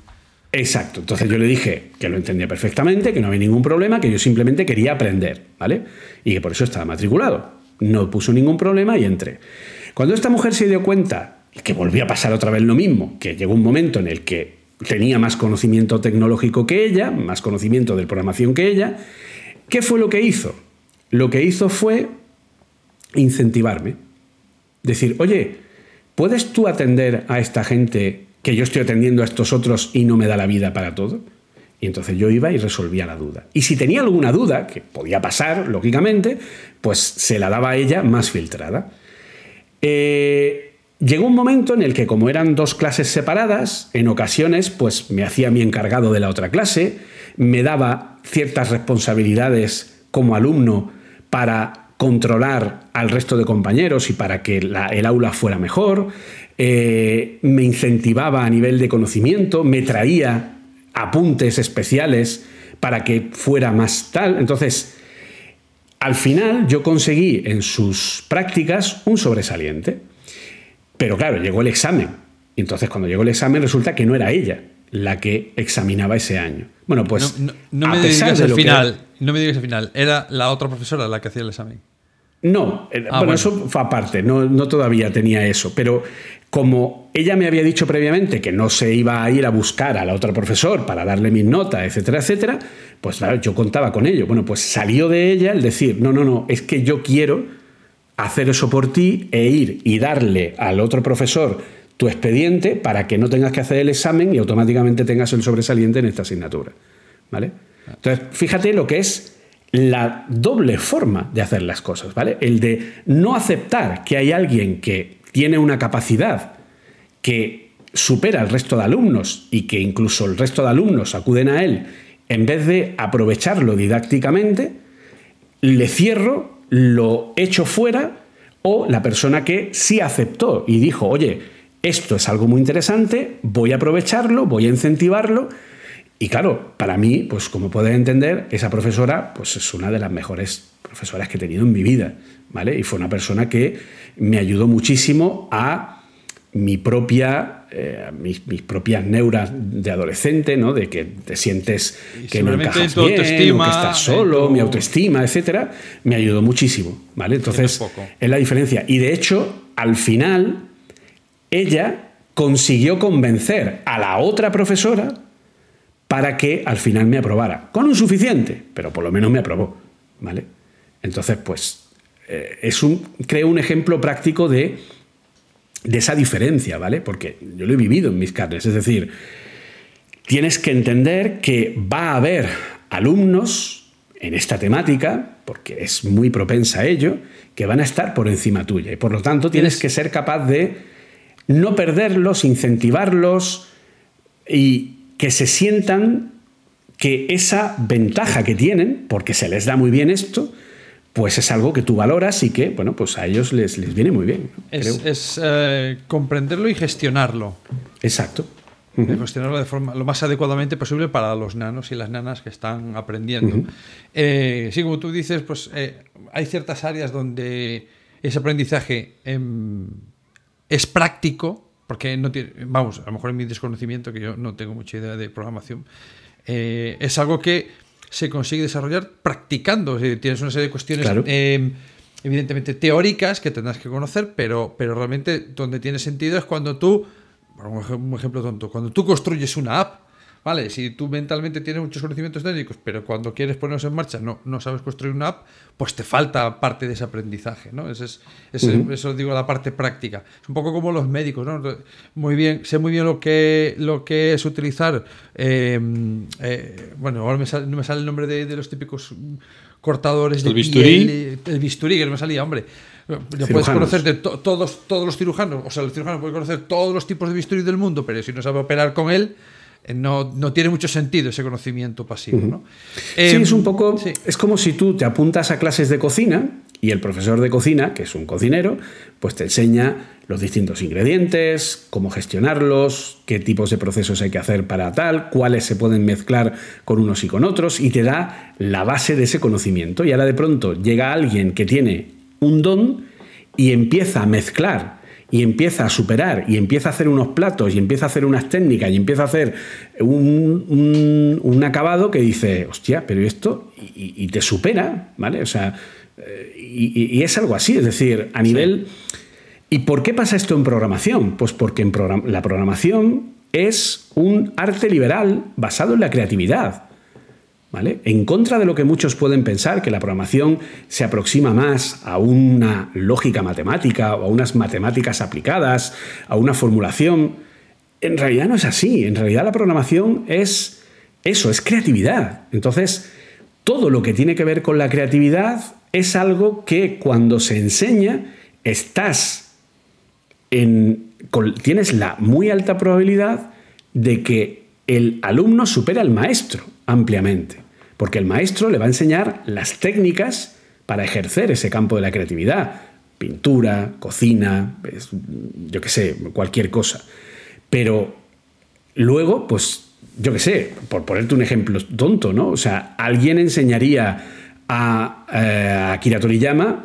Exacto. Entonces yo le dije que lo entendía perfectamente, que no había ningún problema, que yo simplemente quería aprender, ¿vale? Y que por eso estaba matriculado. No puso ningún problema y entré. Cuando esta mujer se dio cuenta que volvió a pasar otra vez lo mismo, que llegó un momento en el que tenía más conocimiento tecnológico que ella, más conocimiento de programación que ella, ¿qué fue lo que hizo? Lo que hizo fue incentivarme. Decir, oye, ¿puedes tú atender a esta gente que yo estoy atendiendo a estos otros y no me da la vida para todo? Y entonces yo iba y resolvía la duda. Y si tenía alguna duda, que podía pasar, lógicamente, pues se la daba a ella más filtrada. Eh, llegó un momento en el que, como eran dos clases separadas, en ocasiones, pues me hacía mi encargado de la otra clase, me daba ciertas responsabilidades como alumno para controlar al resto de compañeros y para que el aula fuera mejor, eh, me incentivaba a nivel de conocimiento, me traía apuntes especiales para que fuera más tal. Entonces, al final yo conseguí en sus prácticas un sobresaliente. Pero claro, llegó el examen. Y entonces cuando llegó el examen resulta que no era ella la que examinaba ese año. Bueno, pues no, me digas el final, no me digas el final, era la otra profesora la que hacía el examen. No, eh, ah, bueno, eso fue aparte, no, no, todavía tenía eso, pero como ella me había dicho previamente que no se iba a ir a buscar a la otra profesor para darle mis notas, etcétera, etcétera, pues claro, yo contaba con ello. Bueno, pues salió de ella el decir, no, no, no, es que yo quiero hacer eso por ti e ir y darle al otro profesor tu expediente para que no tengas que hacer el examen y automáticamente tengas el sobresaliente en esta asignatura. ¿Vale? Entonces, fíjate lo que es la doble forma de hacer las cosas, ¿vale? El de no aceptar que hay alguien que tiene una capacidad que supera al resto de alumnos y que incluso el resto de alumnos acuden a él, en vez de aprovecharlo didácticamente, le cierro, lo echo fuera, o la persona que sí aceptó y dijo, oye, esto es algo muy interesante, voy a aprovecharlo, voy a incentivarlo. Y claro, para mí, pues como puedes entender, esa profesora pues es una de las mejores profesoras que he tenido en mi vida, ¿vale? Y fue una persona que me ayudó muchísimo a mi propia, eh, mis, propias neuras de adolescente, ¿no? De que te sientes que no encajas bien, que estás solo, mi autoestima, etcétera, me ayudó muchísimo, ¿vale? Entonces, es la diferencia. Y de hecho, al final, ella consiguió convencer a la otra profesora para que al final me aprobara. Con un suficiente, pero por lo menos me aprobó, ¿vale? Entonces, pues, eh, es un, creo un ejemplo práctico de, de esa diferencia, ¿vale? Porque yo lo he vivido en mis carnes. Es decir, tienes que entender que va a haber alumnos en esta temática, porque es muy propensa a ello, que van a estar por encima tuya. Y por lo tanto tienes que ser capaz de no perderlos, incentivarlos y que se sientan que esa ventaja que tienen, porque se les da muy bien esto, pues es algo que tú valoras y que, bueno, pues a ellos les, les viene muy bien. Es, eh, comprenderlo y gestionarlo. Exacto. Gestionarlo de forma lo más adecuadamente posible para los nanos y las nanas que están aprendiendo. Eh, sí, como tú dices, pues eh, hay ciertas áreas donde ese aprendizaje em, es práctico, porque no tiene, vamos, a lo mejor en mi desconocimiento, que yo no tengo mucha idea de programación, es algo que se consigue desarrollar practicando. tienes una serie de cuestiones em, evidentemente teóricas que tendrás que conocer, pero, pero realmente donde tiene sentido es cuando tú, un ejemplo tonto, cuando tú construyes una app, Vale, si tú mentalmente tienes muchos conocimientos técnicos, pero cuando quieres ponerlos en marcha no, no sabes construir una app, pues te falta parte de ese aprendizaje, ¿no? Ese es, Eso digo, la parte práctica. Es un poco como los médicos, ¿no? Muy bien, sé muy bien lo que, lo que es utilizar, em, eh, bueno, ahora no me sale el nombre de, los típicos cortadores de bisturí? el bisturí, que no me salía, hombre. puedes conocer de todos, todos los cirujanos, o sea, el cirujano puede conocer todos los tipos de bisturí del mundo, pero si no sabe operar con él, eh, no, tiene mucho sentido ese conocimiento pasivo. ¿no? sí, es un poco. Es como si tú te apuntas a clases de cocina y el profesor de cocina, que es un cocinero, pues te enseña los distintos ingredientes, cómo gestionarlos, qué tipos de procesos hay que hacer para tal, cuáles se pueden mezclar con unos y con otros, y te da la base de ese conocimiento. Y ahora de pronto llega alguien que tiene un don y empieza a mezclar y empieza a superar y empieza a hacer unos platos y empieza a hacer unas técnicas y empieza a hacer un, acabado que dice, hostia, pero esto y, te supera, ¿vale? O sea, eh, y, es algo así, es decir, a nivel... ¿Y por qué pasa esto en programación? Pues porque en la programación es un arte liberal basado en la creatividad. ¿Vale? En contra de lo que muchos pueden pensar, que la programación se aproxima más a una lógica matemática o a unas matemáticas aplicadas, a una formulación, en realidad no es así. En realidad la programación es eso, es creatividad. Entonces, todo lo que tiene que ver con la creatividad es algo que cuando se enseña estás en, tienes la muy alta probabilidad de que el alumno supere al maestro ampliamente, porque el maestro le va a enseñar las técnicas para ejercer ese campo de la creatividad, pintura, cocina, yo qué sé, cualquier cosa. Pero luego, pues, yo qué sé, por ponerte un ejemplo tonto, ¿no? O sea, alguien enseñaría a, eh,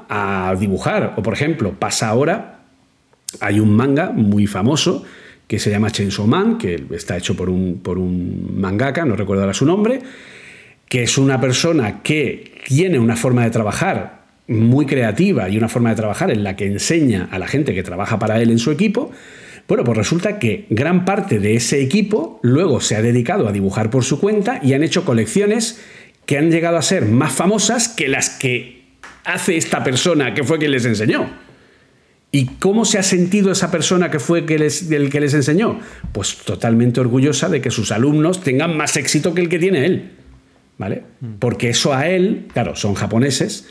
a dibujar, o por ejemplo, pasa ahora, hay un manga muy famoso que se llama Chainsaw Man, que está hecho por un, por un mangaka, no recuerdo ahora su nombre, que es una persona que tiene una forma de trabajar muy creativa y una forma de trabajar en la que enseña a la gente que trabaja para él en su equipo, bueno, pues resulta que gran parte de ese equipo luego se ha dedicado a dibujar por su cuenta y han hecho colecciones que han llegado a ser más famosas que las que hace esta persona que fue quien les enseñó. ¿Y cómo se ha sentido esa persona que fue el que les enseñó? Pues totalmente orgullosa de que sus alumnos tengan más éxito que el que tiene él. ¿Vale? Mm. Porque eso a él, claro, son japoneses,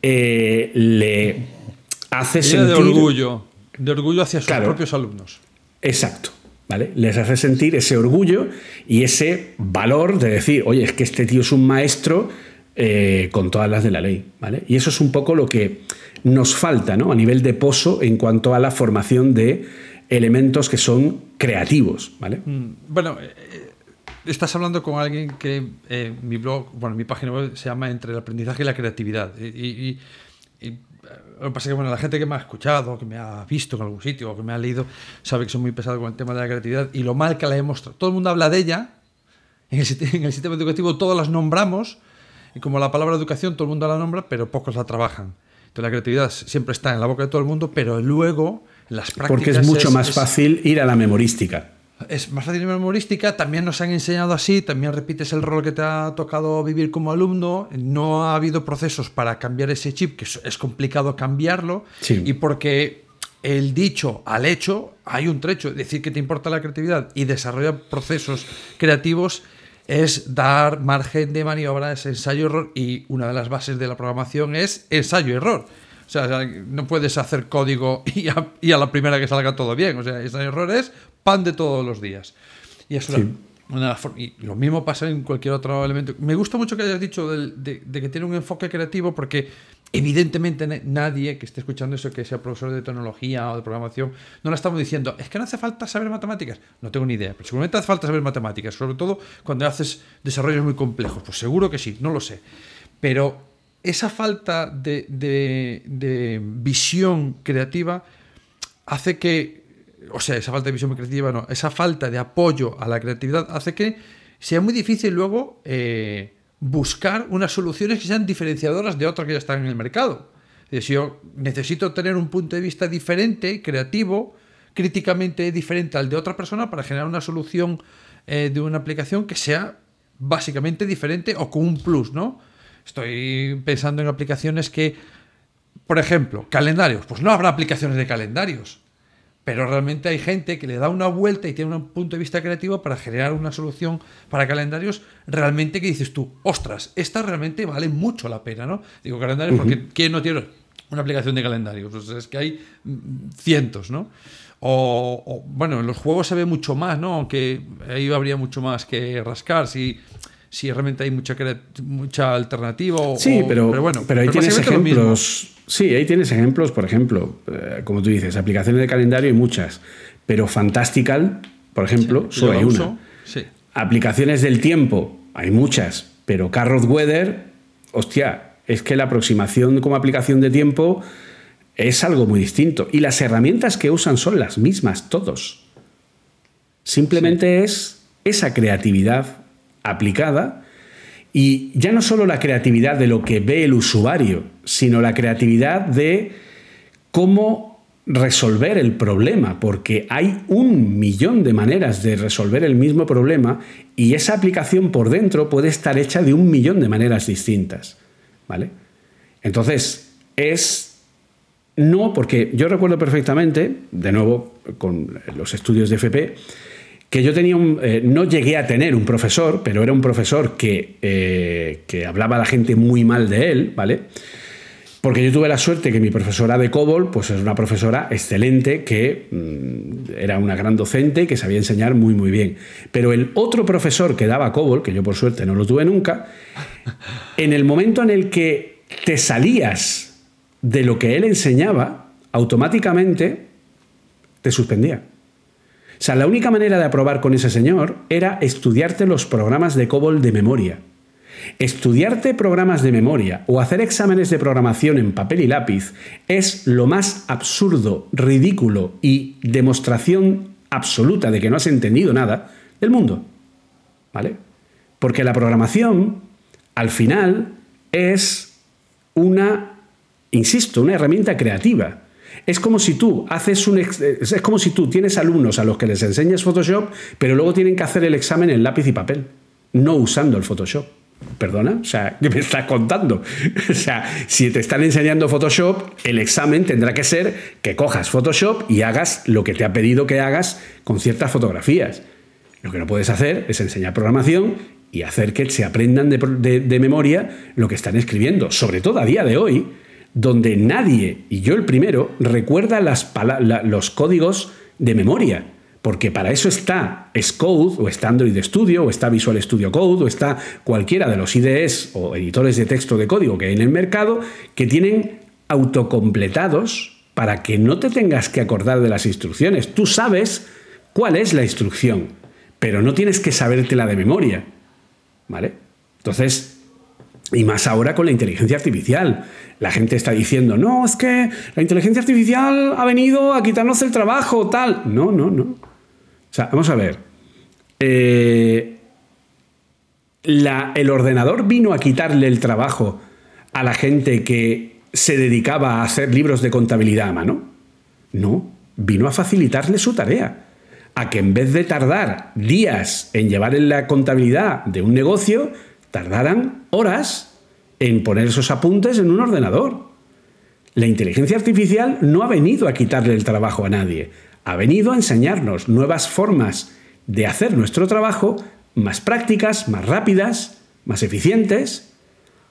eh, le hace sentir. de orgullo, de orgullo hacia sus propios alumnos. Exacto. ¿Vale? Les hace sentir ese orgullo y ese valor de decir, oye, es que este tío es un maestro eh, con todas las de la ley. ¿vale? Y eso es un poco lo que nos falta ¿no? a nivel de pozo en cuanto a la formación de elementos que son creativos. ¿vale? Mm, bueno, eh, eh, estás hablando con alguien que eh, mi blog, bueno, mi página web se llama Entre el aprendizaje y la creatividad. Y, lo que pasa es que bueno, la gente que me ha escuchado, que me ha visto en algún sitio o que me ha leído, sabe que soy muy pesado con el tema de la creatividad y lo mal que la he mostrado. Todo el mundo habla de ella, en el, en el sistema educativo todos las nombramos, y como la palabra educación todo el mundo la nombra, pero pocos la trabajan la creatividad siempre está en la boca de todo el mundo, pero luego las prácticas. Porque es mucho más fácil ir a la memorística. Es más fácil ir a la memorística, también nos han enseñado así, también repites el rol que te ha tocado vivir como alumno, no ha habido procesos para cambiar ese chip, que es complicado cambiarlo, y porque el dicho al hecho hay un trecho, decir que te importa la creatividad y desarrollar procesos creativos es dar margen de maniobra, es ensayo-error y una de las bases de la programación es ensayo-error. O sea, no puedes hacer código <laughs> y a, la primera que salga todo bien. O sea, ensayo-error es pan de todos los días. Y eso y lo mismo pasa en cualquier otro elemento. Me gusta mucho que hayas dicho de, que tiene un enfoque creativo porque evidentemente nadie que esté escuchando eso, que sea profesor de tecnología o de programación, no le estamos diciendo, es que no hace falta saber matemáticas. No tengo ni idea, pero seguramente hace falta saber matemáticas, sobre todo cuando haces desarrollos muy complejos. Pues seguro que sí, no lo sé. Pero esa falta de, de visión creativa hace que o sea, esa falta de visión creativa, no, esa falta de apoyo a la creatividad hace que sea muy difícil luego eh, buscar unas soluciones que sean diferenciadoras de otras que ya están en el mercado. Es si yo necesito tener un punto de vista diferente, creativo, críticamente diferente al de otra persona para generar una solución eh, de una aplicación que sea básicamente diferente o con un plus, ¿no? Estoy pensando en aplicaciones que, por ejemplo, calendarios. Pues no habrá aplicaciones de calendarios pero realmente hay gente que le da una vuelta y tiene un punto de vista creativo para generar una solución para calendarios realmente que dices tú, ostras, esta realmente vale mucho la pena, ¿no? Digo calendarios porque ¿quién no tiene una aplicación de calendarios? Pues es que hay mm, cientos, ¿no? O, bueno, en los juegos se ve mucho más, ¿no? Aunque ahí habría mucho más que rascar si, si realmente hay mucha, mucha alternativa. sí, pero, bueno, pero ahí tienes ejemplos Sí, ahí tienes ejemplos, por ejemplo, eh, como tú dices, aplicaciones de calendario hay muchas, pero Fantastical, por ejemplo, solo hay una. Aplicaciones del tiempo, hay muchas, pero Carrot Weather, hostia, es que la aproximación como aplicación de tiempo es algo muy distinto. Y las herramientas que usan son las mismas, todos. Simplemente es esa creatividad aplicada y ya no solo la creatividad de lo que ve el usuario, sino la creatividad de cómo resolver el problema, porque hay un millón de maneras de resolver el mismo problema y esa aplicación por dentro puede estar hecha de un millón de maneras distintas. ¿Vale? Entonces, es no, porque yo recuerdo perfectamente, de nuevo, con los estudios de FP, que yo tenía un, eh, no llegué a tener un profesor, pero era un profesor que, eh, que hablaba a la gente muy mal de él, ¿vale? Porque yo tuve la suerte que mi profesora de COBOL, pues es una profesora excelente, que mm, era una gran docente que sabía enseñar muy, muy bien. Pero el otro profesor que daba COBOL, que yo por suerte no lo tuve nunca, en el momento en el que te salías de lo que él enseñaba, automáticamente te suspendía. O sea, la única manera de aprobar con ese señor era estudiarte los programas de COBOL de memoria. Estudiarte programas de memoria o hacer exámenes de programación en papel y lápiz es lo más absurdo, ridículo y demostración absoluta de que no has entendido nada del mundo. ¿Vale? Porque la programación, al final, es una, insisto, una herramienta creativa. Es como si tú haces un es como si tú tienes alumnos a los que les enseñas Photoshop, pero luego tienen que hacer el examen en lápiz y papel, no usando el Photoshop. ¿Perdona? O sea, ¿qué me estás contando? <laughs> O sea, si te están enseñando Photoshop, el examen tendrá que ser que cojas Photoshop y hagas lo que te ha pedido que hagas con ciertas fotografías. Lo que no puedes hacer es enseñar programación y hacer que se aprendan de, memoria lo que están escribiendo. Sobre todo a día de hoy, donde nadie, y yo el primero, recuerda los códigos de memoria porque para eso está Xcode, o está Android Studio, o está Visual Studio Code, o está cualquiera de los IDEs o editores de texto de código que hay en el mercado, que tienen autocompletados para que no te tengas que acordar de las instrucciones. Tú sabes cuál es la instrucción, pero no tienes que sabértela de memoria. ¿Vale? Entonces, y más ahora con la inteligencia artificial. La gente está diciendo, no, es que la inteligencia artificial ha venido a quitarnos el trabajo, tal. No, no, no. O sea, vamos a ver. Eh, el ordenador vino a quitarle el trabajo a la gente que se dedicaba a hacer libros de contabilidad a mano. No, vino a facilitarle su tarea. A que en vez de tardar días en llevar en la contabilidad de un negocio, tardaran horas en poner esos apuntes en un ordenador. La inteligencia artificial no ha venido a quitarle el trabajo a nadie, ha venido a enseñarnos nuevas formas de hacer nuestro trabajo más prácticas, más rápidas, más eficientes,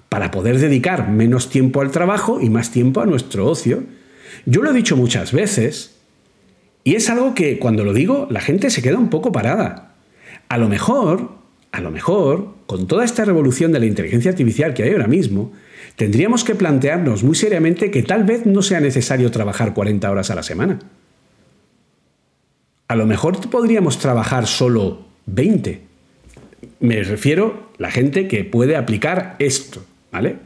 para poder dedicar menos tiempo al trabajo y más tiempo a nuestro ocio. Yo lo he dicho muchas veces, y es algo que cuando lo digo la gente se queda un poco parada. A lo mejor, a lo mejor, con toda esta revolución de la inteligencia artificial que hay ahora mismo, tendríamos que plantearnos muy seriamente que tal vez no sea necesario trabajar 40 horas a la semana a lo mejor podríamos trabajar solo 20. Me refiero a la gente que puede aplicar esto, ¿vale?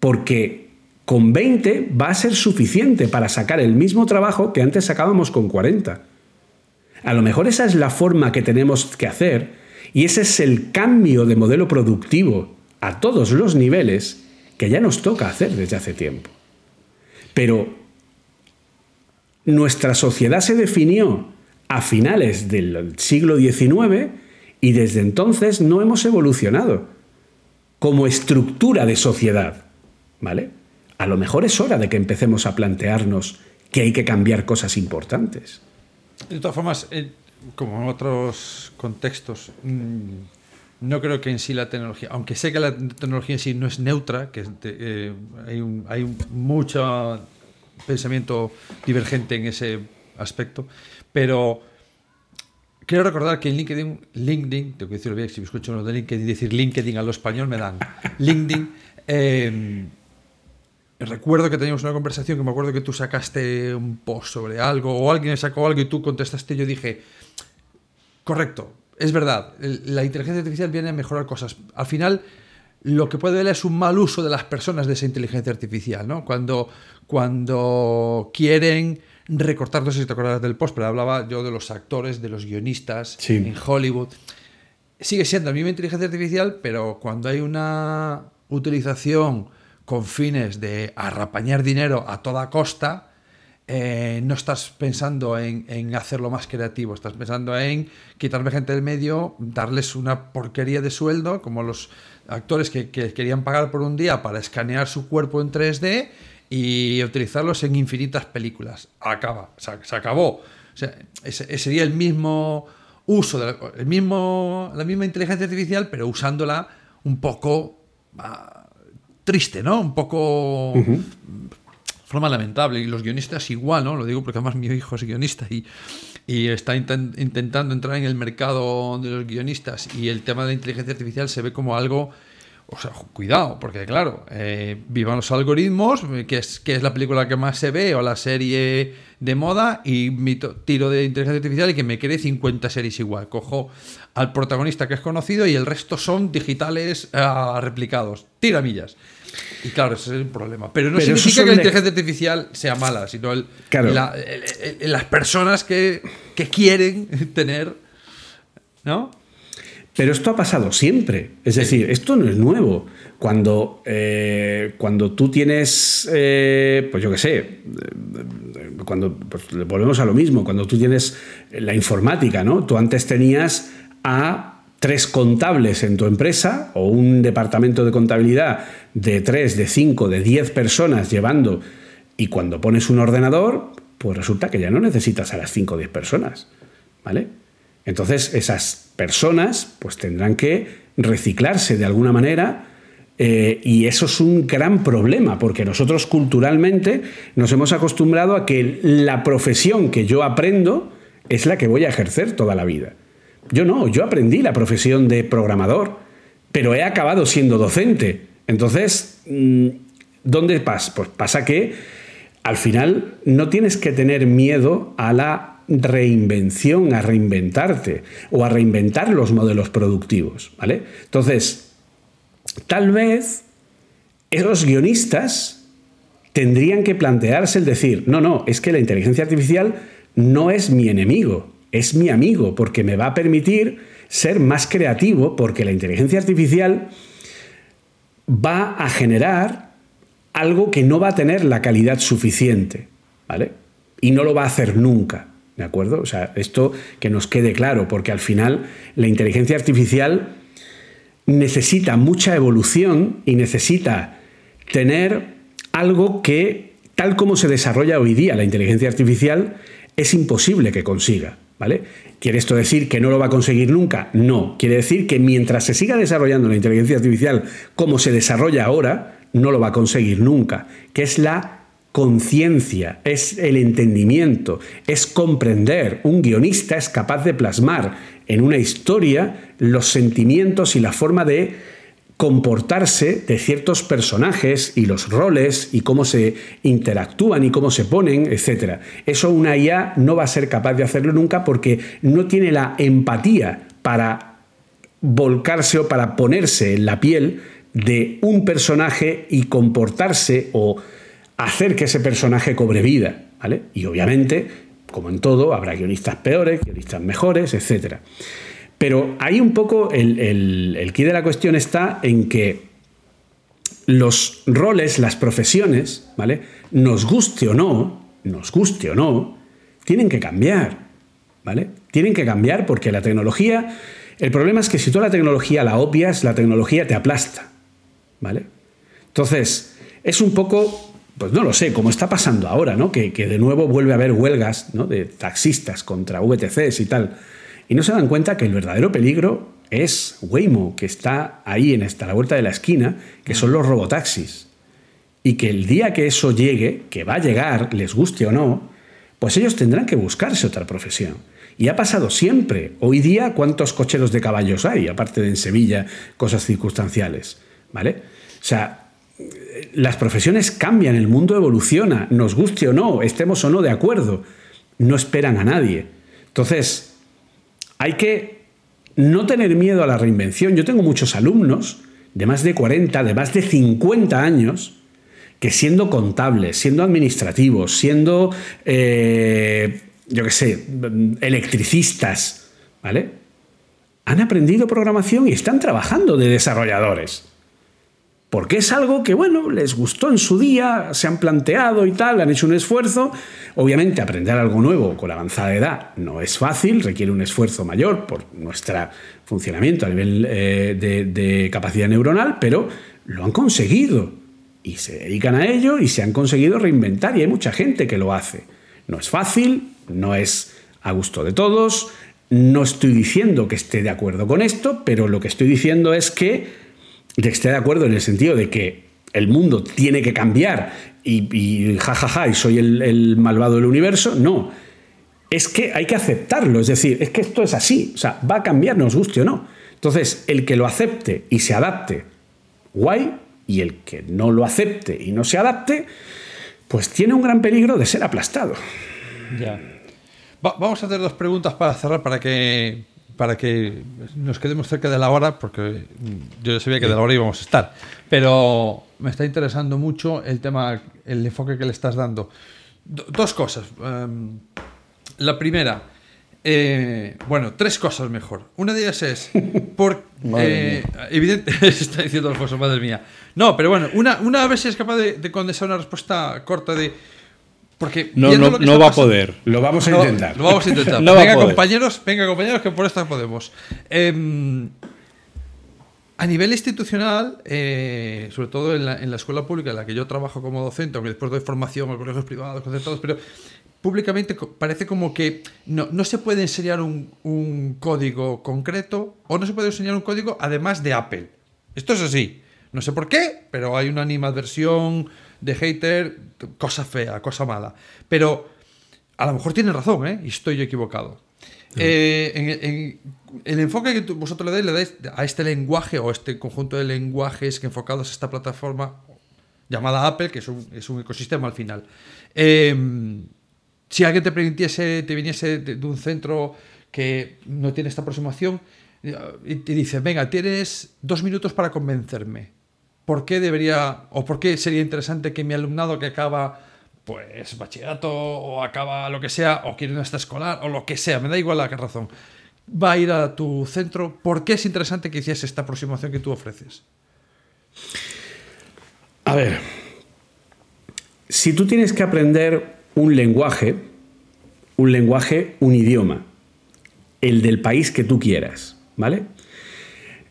Porque con 20 va a ser suficiente para sacar el mismo trabajo que antes sacábamos con 40. A lo mejor esa es la forma que tenemos que hacer y ese es el cambio de modelo productivo a todos los niveles que ya nos toca hacer desde hace tiempo. Pero nuestra sociedad se definió a finales del siglo XIX y desde entonces no hemos evolucionado como estructura de sociedad. ¿Vale? A lo mejor es hora de que empecemos a plantearnos que hay que cambiar cosas importantes. De todas formas, eh, como en otros contextos, mm, no creo que en sí la tecnología, aunque sé que la tecnología en sí no es neutra, que eh, hay, hay mucha pensamiento divergente en ese aspecto, pero quiero recordar que en LinkedIn, LinkedIn, tengo que decirlo bien, si me escucho uno de LinkedIn decir LinkedIn a lo español me dan <laughs> LinkedIn. Eh, recuerdo que teníamos una conversación que me acuerdo que tú sacaste un post sobre algo o alguien sacó algo y tú contestaste y yo dije, correcto, es verdad, la inteligencia artificial viene a mejorar cosas. Al final lo que puede ver es un mal uso de las personas de esa inteligencia artificial, ¿no? Cuando, cuando quieren recortar, no sé si te acuerdas del post, pero hablaba yo de los actores, de los guionistas en Hollywood. Sigue siendo la misma inteligencia artificial, pero cuando hay una utilización con fines de arrapañar dinero a toda costa, eh, no estás pensando en, hacerlo más creativo, estás pensando en quitarme gente del medio, darles una porquería de sueldo, como los actores que, querían pagar por un día para escanear su cuerpo en 3D y utilizarlos en infinitas películas. Acaba, se, acabó. O sea, ese, sería el mismo uso, de la, el mismo, la misma inteligencia artificial, pero usándola un poco ah, triste, ¿no? Un poco forma lamentable. Y los guionistas igual, ¿no? Lo digo porque además mi hijo es guionista y, y está intentando entrar en el mercado de los guionistas y el tema de la inteligencia artificial se ve como algo... O sea, cuidado, porque claro, eh, vivan los algoritmos, que es, que es la película que más se ve o la serie de moda, y mi tiro de inteligencia artificial y que me quede 50 series igual. Cojo al protagonista que es conocido y el resto son digitales uh, replicados. Tiramillas. Y claro, ese es el problema. Pero no significa que la inteligencia artificial sea mala, sino el, las personas que, quieren <laughs> tener. ¿No? Pero esto ha pasado siempre. Es decir, esto no es nuevo. Cuando, eh, cuando tú tienes, eh, pues yo qué sé, eh, cuando pues volvemos a lo mismo, cuando tú tienes la informática, ¿no? Tú antes tenías a tres contables en tu empresa o un departamento de contabilidad de tres, de cinco, de diez personas llevando y cuando pones un ordenador, pues resulta que ya no necesitas a las cinco o diez personas, ¿vale? Entonces esas personas pues tendrán que reciclarse de alguna manera eh, y eso es un gran problema porque nosotros culturalmente nos hemos acostumbrado a que la profesión que yo aprendo es la que voy a ejercer toda la vida. Yo no, yo aprendí la profesión de programador, pero he acabado siendo docente. Entonces, mm, ¿dónde pasa? Pues pasa que al final no tienes que tener miedo a la reinvención, a reinventarte o a reinventar los modelos productivos, ¿vale? Entonces, tal vez esos guionistas tendrían que plantearse el decir, no, no, es que la inteligencia artificial no es mi enemigo, es mi amigo porque me va a permitir ser más creativo porque la inteligencia artificial va a generar algo que no va a tener la calidad suficiente, ¿vale? Y no lo va a hacer nunca, ¿de acuerdo? O sea, esto que nos quede claro, porque al final la inteligencia artificial necesita mucha evolución y necesita tener algo que, tal como se desarrolla hoy día la inteligencia artificial, es imposible que consiga. ¿Vale? ¿Quiere esto decir que no lo va a conseguir nunca? No. Quiere decir que mientras se siga desarrollando la inteligencia artificial como se desarrolla ahora, no lo va a conseguir nunca. Que es la conciencia, es el entendimiento, es comprender. Un guionista es capaz de plasmar en una historia los sentimientos y la forma de comportarse de ciertos personajes y los roles y cómo se interactúan y cómo se ponen, etc. Eso una IA no va a ser capaz de hacerlo nunca porque no tiene la empatía para volcarse o para ponerse en la piel de un personaje y comportarse o hacer que ese personaje cobre vida, ¿vale? Y obviamente, como en todo, habrá guionistas peores, guionistas mejores, etcétera. Pero ahí un poco el, el, de la cuestión está en que los roles, las profesiones, ¿vale? Nos guste o no, nos guste o no, tienen que cambiar, ¿vale? Tienen que cambiar porque la tecnología, el problema es que si tú la tecnología la obvias, la tecnología te aplasta, ¿vale? Entonces, es un poco, pues no lo sé, como está pasando ahora, ¿no? Que, que de nuevo vuelve a haber huelgas ¿no? de taxistas contra VTCs y tal. Y no se dan cuenta que el verdadero peligro es Waymo, que está ahí en esta la vuelta de la esquina, que son los robotaxis. Y que el día que eso llegue, que va a llegar, les guste o no, pues ellos tendrán que buscarse otra profesión. Y ha pasado siempre. Hoy día, ¿cuántos cocheros de caballos hay? Aparte de en Sevilla, cosas circunstanciales. ¿Vale? O sea, las profesiones cambian, el mundo evoluciona, nos guste o no, estemos o no de acuerdo. No esperan a nadie. Entonces, hay que no tener miedo a la reinvención. Yo tengo muchos alumnos de más de 40, de más de 50 años, que siendo contables, siendo administrativos, siendo, eh, yo qué sé, electricistas, ¿vale? Han aprendido programación y están trabajando de desarrolladores. Porque es algo que, bueno, les gustó en su día, se han planteado y tal, han hecho un esfuerzo. Obviamente, aprender algo nuevo con la avanzada edad no es fácil, requiere un esfuerzo mayor por nuestro funcionamiento a nivel eh, de capacidad neuronal, pero lo han conseguido y se dedican a ello y se han conseguido reinventar y hay mucha gente que lo hace. No es fácil, no es a gusto de todos, no estoy diciendo que esté de acuerdo con esto, pero lo que estoy diciendo es que esté de acuerdo en el sentido de que el mundo tiene que cambiar y, jajaja, y soy el, el malvado del universo. No, es que hay que aceptarlo, es decir, es que esto es así, o sea, va a cambiar, nos guste o no. Entonces, el que lo acepte y se adapte, guay, y el que no lo acepte y no se adapte, pues tiene un gran peligro de ser aplastado. Ya. vamos a hacer dos preguntas para cerrar, para que, para que nos quedemos cerca de la hora, porque yo ya sabía que de la hora íbamos a estar. Pero me está interesando mucho el tema, el enfoque que le estás dando. dos cosas. Em, la primera, eh, bueno, tres cosas mejor. Una de ellas es, <laughs> por, eh, evidente, <laughs> está diciendo Alfonso, madre mía. No, pero bueno, una, una si es capaz de, condensar una respuesta corta de... Porque no, no, va a poder. Lo vamos a intentar. Lo vamos a intentar. <laughs> venga, compañeros, venga, compañeros, que por esto podemos. Em, a nivel institucional, eh, sobre todo en la, en la, escuela pública en la que yo trabajo como docente, aunque después doy formación a colegios privados, concertados, pero públicamente parece como que no, no se puede enseñar un, un, código concreto o no se puede enseñar un código además de Apple. Esto es así. No sé por qué, pero hay una animadversión de hater, cosa fea, cosa mala. Pero a lo mejor tiene razón, ¿eh? Y estoy equivocado. Eh, en, el enfoque que vosotros le dais, le dais a este lenguaje o este conjunto de lenguajes que enfocados a esta plataforma llamada Apple, que es un, es un ecosistema al final. Eh, si alguien te permitiese, te viniese de, un centro que no tiene esta aproximación y te dice, venga, tienes dos minutos para convencerme. ¿Por qué debería o por qué sería interesante que mi alumnado que acaba pues bachillerato o acaba lo que sea o quiere una escolar o lo que sea, me da igual la razón, va a ir a tu centro, ¿por qué es interesante que hiciese esta aproximación que tú ofreces? A ver, si tú tienes que aprender un lenguaje, un lenguaje, un idioma, el del país que tú quieras, ¿vale?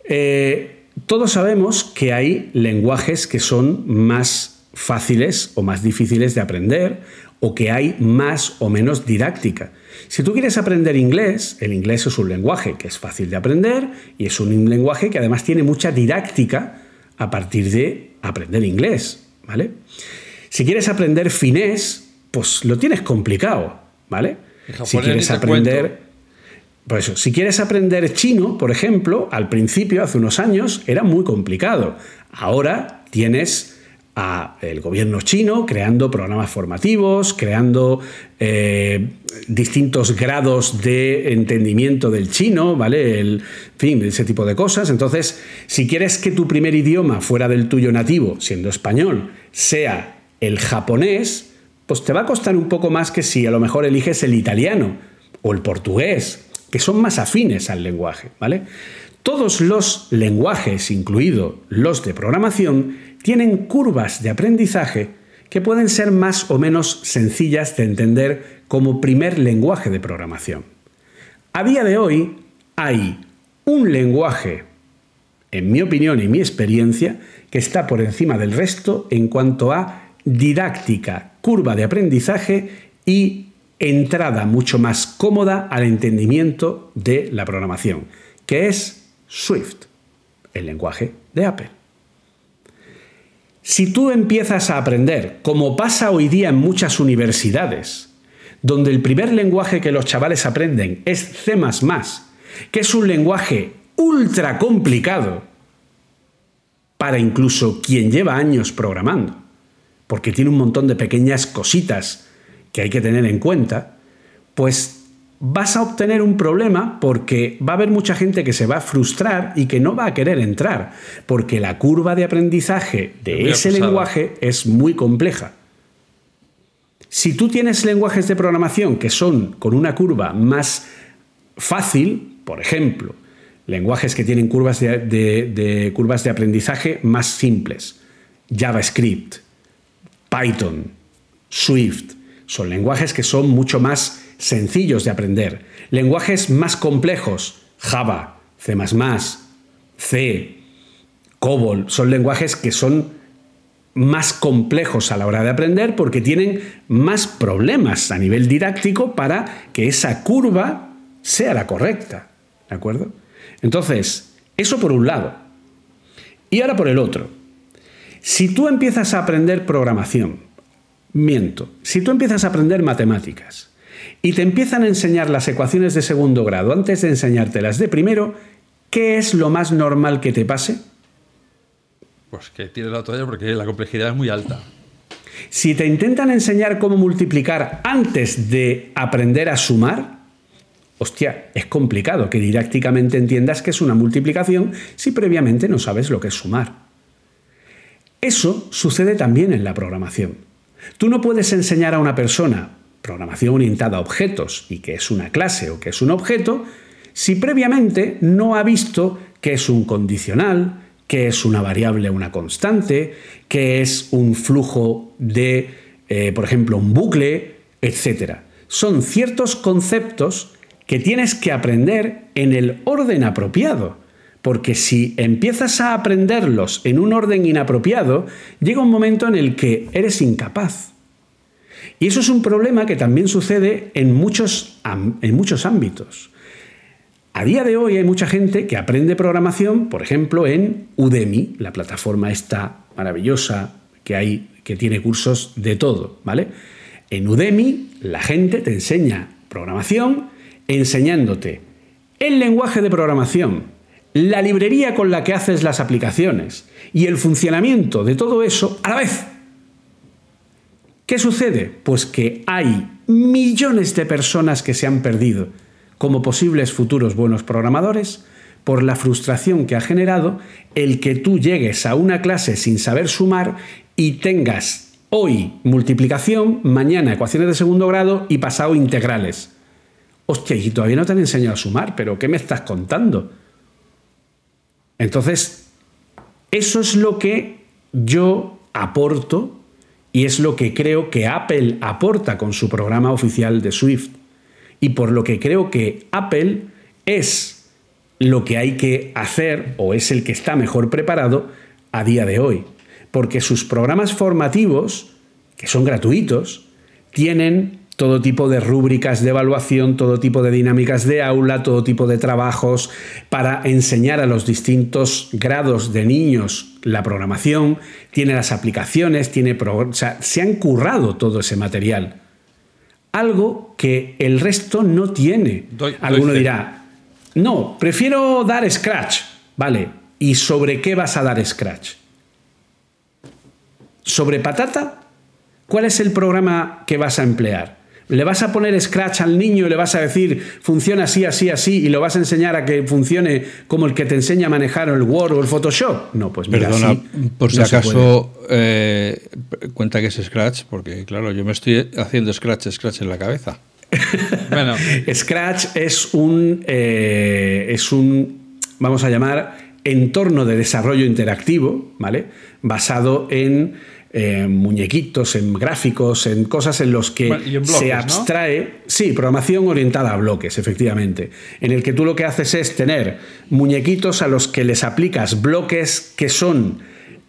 Eh, todos sabemos que hay lenguajes que son más fáciles o más difíciles de aprender o que hay más o menos didáctica. Si tú quieres aprender inglés, el inglés es un lenguaje que es fácil de aprender y es un lenguaje que además tiene mucha didáctica a partir de aprender inglés, ¿vale? Si quieres aprender finés, pues lo tienes complicado, ¿vale? Si quieres aprender... Por eso, si quieres aprender chino, por ejemplo, al principio, hace unos años, era muy complicado. Ahora tienes a el gobierno chino creando programas formativos, creando eh, distintos grados de entendimiento del chino, ¿vale? El, en fin, ese tipo de cosas. Entonces, si quieres que tu primer idioma fuera del tuyo nativo, siendo español, sea el japonés, pues te va a costar un poco más que si a lo mejor eliges el italiano o el portugués, que son más afines al lenguaje, ¿vale? Todos los lenguajes, incluidos los de programación, tienen curvas de aprendizaje que pueden ser más o menos sencillas de entender como primer lenguaje de programación. A día de hoy hay un lenguaje, en mi opinión y mi experiencia, que está por encima del resto en cuanto a didáctica, curva de aprendizaje y entrada mucho más cómoda al entendimiento de la programación, que es Swift, el lenguaje de Apple. Si tú empiezas a aprender, como pasa hoy día en muchas universidades, donde el primer lenguaje que los chavales aprenden es C ⁇ que es un lenguaje ultra complicado para incluso quien lleva años programando, porque tiene un montón de pequeñas cositas que hay que tener en cuenta, pues vas a obtener un problema porque va a haber mucha gente que se va a frustrar y que no va a querer entrar, porque la curva de aprendizaje de ese lenguaje es muy compleja. Si tú tienes lenguajes de programación que son con una curva más fácil, por ejemplo, lenguajes que tienen curvas de, curvas de aprendizaje más simples. JavaScript, Python, Swift, son lenguajes que son mucho más sencillos de aprender. Lenguajes más complejos, Java, C, C, COBOL, son lenguajes que son más complejos a la hora de aprender porque tienen más problemas a nivel didáctico para que esa curva sea la correcta. ¿De acuerdo? Entonces, eso por un lado. Y ahora por el otro. Si tú empiezas a aprender programación, miento, si tú empiezas a aprender matemáticas y te empiezan a enseñar las ecuaciones de segundo grado antes de enseñártelas de primero, ¿qué es lo más normal que te pase? Pues que tires la toalla porque la complejidad es muy alta. Si te intentan enseñar cómo multiplicar antes de aprender a sumar, hostia, es complicado que didácticamente entiendas que es una multiplicación si previamente no sabes lo que es sumar. Eso sucede también en la programación. Tú no puedes enseñar a una persona programación orientada a objetos y que es una clase o que es un objeto si previamente no ha visto que es un condicional, qué es una variable una constante, qué es un flujo de, eh, por ejemplo, un bucle, etc. Son ciertos conceptos que tienes que aprender en el orden apropiado. Porque si empiezas a aprenderlos en un orden inapropiado, llega un momento en el que eres incapaz. Y eso es un problema que también sucede en muchos, en muchos ámbitos. A día de hoy hay mucha gente que aprende programación, por ejemplo, en Udemy, la plataforma esta maravillosa que hay, que tiene cursos de todo, ¿vale? En Udemy la gente te enseña programación enseñándote el lenguaje de programación, la librería con la que haces las aplicaciones y el funcionamiento de todo eso a la vez. ¿Qué sucede? Pues que hay millones de personas que se han perdido como posibles futuros buenos programadores por la frustración que ha generado el que tú llegues a una clase sin saber sumar y tengas hoy multiplicación, mañana ecuaciones de segundo grado y pasado integrales. Hostia, y todavía no te han enseñado a sumar, pero ¿qué me estás contando? Entonces, eso es lo que yo aporto y es lo que creo que Apple aporta con su programa oficial de Swift y por lo que creo que Apple es lo que hay que hacer o es el que está mejor preparado a día de hoy. Porque sus programas formativos, que son gratuitos, tienen todo tipo de rúbricas de evaluación, todo tipo de dinámicas de aula, todo tipo de trabajos para enseñar a los distintos grados de niños la programación, tiene las aplicaciones, tiene o sea, se han currado todo ese material algo que el resto no tiene. Alguno dirá, no, prefiero dar Scratch. Vale, ¿y sobre qué vas a dar Scratch? ¿Sobre patata? ¿Cuál es el programa que vas a emplear? ¿Le vas a poner Scratch al niño y le vas a decir funciona así, así, así y lo vas a enseñar a que funcione como el que te enseña a manejar el Word o el Photoshop? No, pues mira, Perdona, por si acaso eh, cuenta que es Scratch, porque claro, yo me estoy haciendo Scratch, Scratch en la cabeza. <laughs> bueno, Scratch es un, eh, es un, vamos a llamar, entorno de desarrollo interactivo, ¿vale? Basado en en muñequitos, en gráficos, en cosas en los que se abstrae. Sí, programación orientada a bloques, efectivamente. En el que tú lo que haces es tener muñequitos a los que les aplicas bloques que son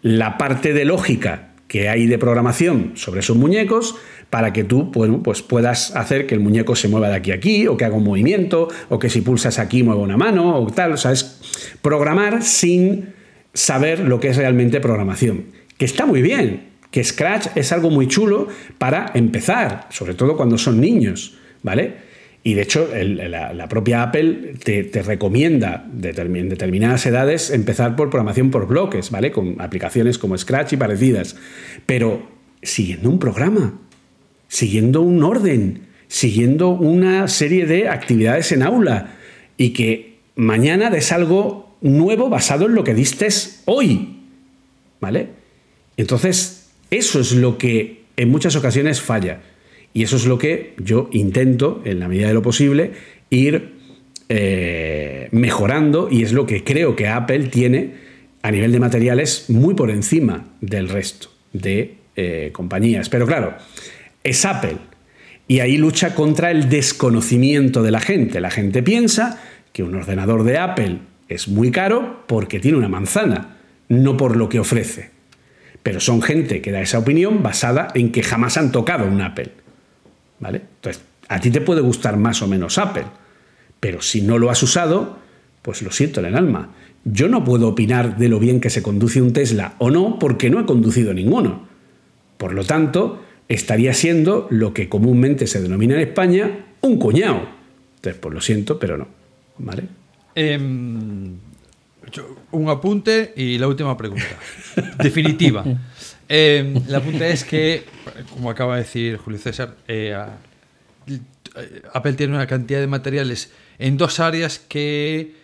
la parte de lógica que hay de programación sobre esos muñecos para que tú pues puedas hacer que el muñeco se mueva de aquí a aquí, o que haga un movimiento, o que si pulsas aquí mueva una mano, o tal. O sea, es programar sin saber lo que es realmente programación. Que está muy bien, que Scratch es algo muy chulo para empezar, sobre todo cuando son niños, ¿vale? Y de hecho, la, propia Apple te, recomienda en determinadas edades empezar por programación por bloques, ¿vale? Con aplicaciones como Scratch y parecidas. Pero siguiendo un programa, siguiendo un orden, siguiendo una serie de actividades en aula y que mañana des algo nuevo basado en lo que diste hoy, ¿vale? Entonces, eso es lo que en muchas ocasiones falla. Y eso es lo que yo intento, en la medida de lo posible, ir eh, mejorando y es lo que creo que Apple tiene a nivel de materiales muy por encima del resto de eh, compañías. Pero claro, es Apple y ahí lucha contra el desconocimiento de la gente. La gente piensa que un ordenador de Apple es muy caro porque tiene una manzana, no por lo que ofrece. Pero son gente que da esa opinión basada en que jamás han tocado un Apple. ¿Vale? Entonces, a ti te puede gustar más o menos Apple, pero si no lo has usado, pues lo siento en el alma. Yo no puedo opinar de lo bien que se conduce un Tesla o no porque no he conducido ninguno. Por lo tanto, estaría siendo lo que comúnmente se denomina en España un cuñado. Entonces, pues lo siento, pero no. ¿Vale? Em, un apunte y la última pregunta. <laughs> Definitiva. Em, el apunte es que, como acaba de decir Julio César, eh, Apple tiene una cantidad de materiales en dos áreas que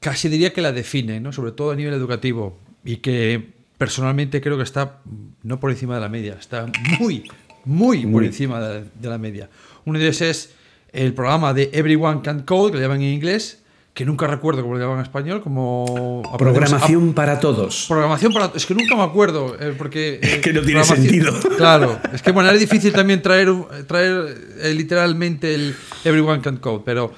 casi diría que la define, ¿no? sobre todo a nivel educativo, y que personalmente creo que está no por encima de la media, está muy, muy, por encima de, la media. Uno de ellos es el programa de Everyone Can Code, que le llaman en inglés, que nunca recuerdo cómo lo llaman en español, como... Programación para todos. Programación para... Es que nunca me acuerdo, eh, porque... <laughs> es que no tiene sentido. <laughs> Claro, es que bueno, es difícil también traer, traer eh, literalmente el Everyone Can Code, pero...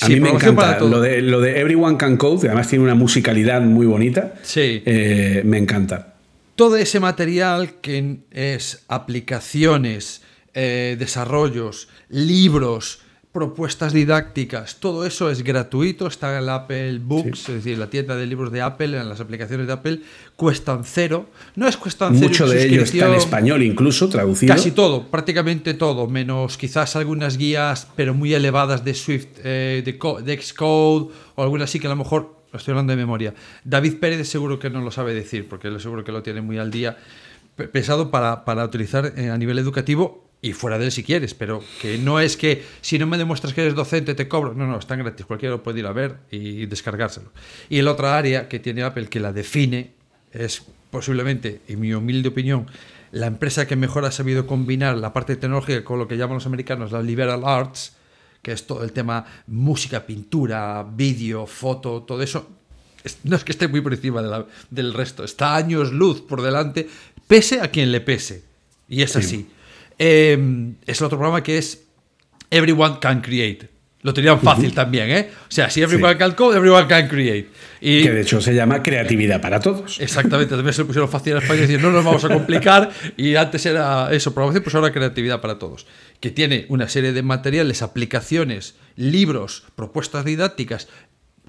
a mí me encanta lo de, lo de Everyone Can Code, que además tiene una musicalidad muy bonita. Sí. Eh, me encanta. Todo ese material que es aplicaciones, desarrollos, libros, propuestas didácticas, todo eso es gratuito, está en el Apple Books, es decir, la tienda de libros de Apple, en las aplicaciones de Apple, cuestan cero. No es cuestan cero. Mucho de ello está en español incluso, traducido. Casi todo, prácticamente todo, menos quizás algunas guías, pero muy elevadas de Swift, eh, de, Xcode, o algunas sí que a lo mejor, estoy hablando de memoria. David Pérez seguro que no lo sabe decir, porque él seguro que lo tiene muy al día, pesado para, para utilizar eh, a nivel educativo y fuera de él si quieres, pero que no es que si no me demuestras que eres docente te cobro. No, no, están gratis, cualquiera lo puede ir a ver y descargárselo. Y el otra área que tiene Apple que la define es posiblemente, en mi humilde opinión, la empresa que mejor ha sabido combinar la parte tecnológica con lo que llaman los americanos la liberal arts, que es todo el tema música, pintura, vídeo, foto, todo eso. No es que esté muy por encima del resto, está años luz por delante, pese a quien le pese. Y es así. Em, es el otro programa que es Everyone Can Create. Lo tenían fácil también, ¿eh? O sea, si Everyone Can Code, Everyone Can Create. Y, que de hecho se llama creatividad para todos. Exactamente, también se lo pusieron fácil en España y decir, no nos vamos a complicar. Y antes era eso, programación, pues ahora creatividad para todos. Que tiene una serie de materiales, aplicaciones, libros, propuestas didácticas,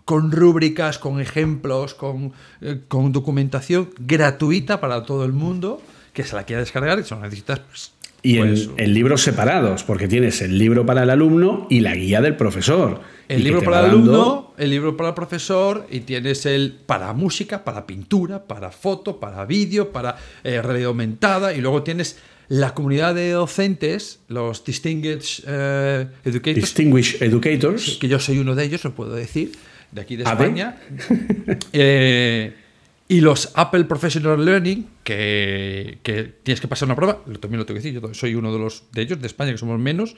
con rúbricas, con ejemplos, con, eh, con documentación gratuita para todo el mundo que se la quiera descargar y son necesitas pues, y en, libros separados, porque tienes el libro para el alumno y la guía del profesor. El libro para el alumno, el libro para el profesor y tienes el para música, para pintura, para foto, para vídeo, para eh, realidad aumentada y luego tienes la comunidad de docentes, los Distinguished eh, Educators. Distinguished Educators. Que yo soy uno de ellos, lo puedo decir, de aquí de España. <laughs> eh, y los Apple Professional Learning, que, tienes que pasar una prueba, también lo tengo que decir, yo soy uno de los de ellos, de España, que somos menos,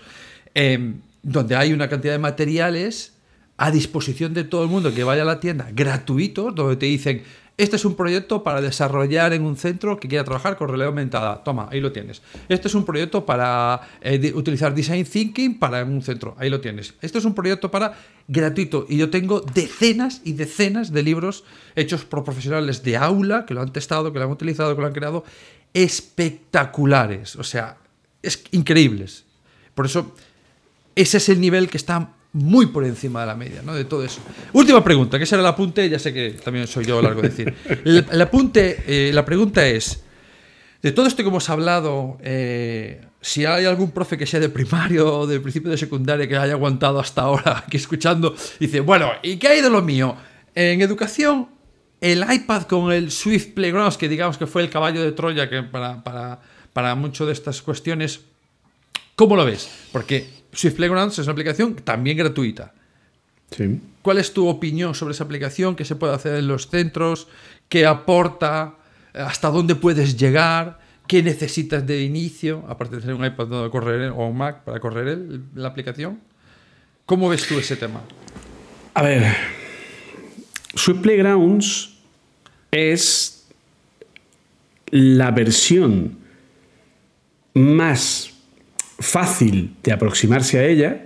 em, donde hay una cantidad de materiales a disposición de todo el mundo que vaya a la tienda, gratuitos, donde te dicen, este es un proyecto para desarrollar en un centro que quiera trabajar con realidad aumentada. Toma, ahí lo tienes. Este es un proyecto para eh, utilizar Design Thinking para un centro. Ahí lo tienes. Este es un proyecto para gratuito. Y yo tengo decenas y decenas de libros hechos por profesionales de aula que lo han testado, que lo han utilizado, que lo han creado. Espectaculares. O sea, es increíbles. Por eso, ese es el nivel que está muy por encima de la media, ¿no? De todo eso. Última pregunta, que será el apunte, ya sé que también soy yo largo de decir. El, apunte, eh, la pregunta es, de todo esto que hemos hablado, eh, si hay algún profe que sea de primario o de principio de secundaria que haya aguantado hasta ahora aquí escuchando, dice, bueno, ¿y qué hay de lo mío? En educación, el iPad con el Swift Playgrounds, que digamos que fue el caballo de Troya que para, para, para mucho de estas cuestiones, ¿cómo lo ves? Porque Swift Playgrounds es una aplicación también gratuita. Sí. ¿Cuál es tu opinión sobre esa aplicación? ¿Qué se puede hacer en los centros? ¿Qué aporta? ¿Hasta dónde puedes llegar? ¿Qué necesitas de inicio? Aparte de tener un iPad donde correr o un Mac para correr la aplicación. ¿Cómo ves tú ese tema? A ver, Sweet Playgrounds es la versión más fácil de aproximarse a ella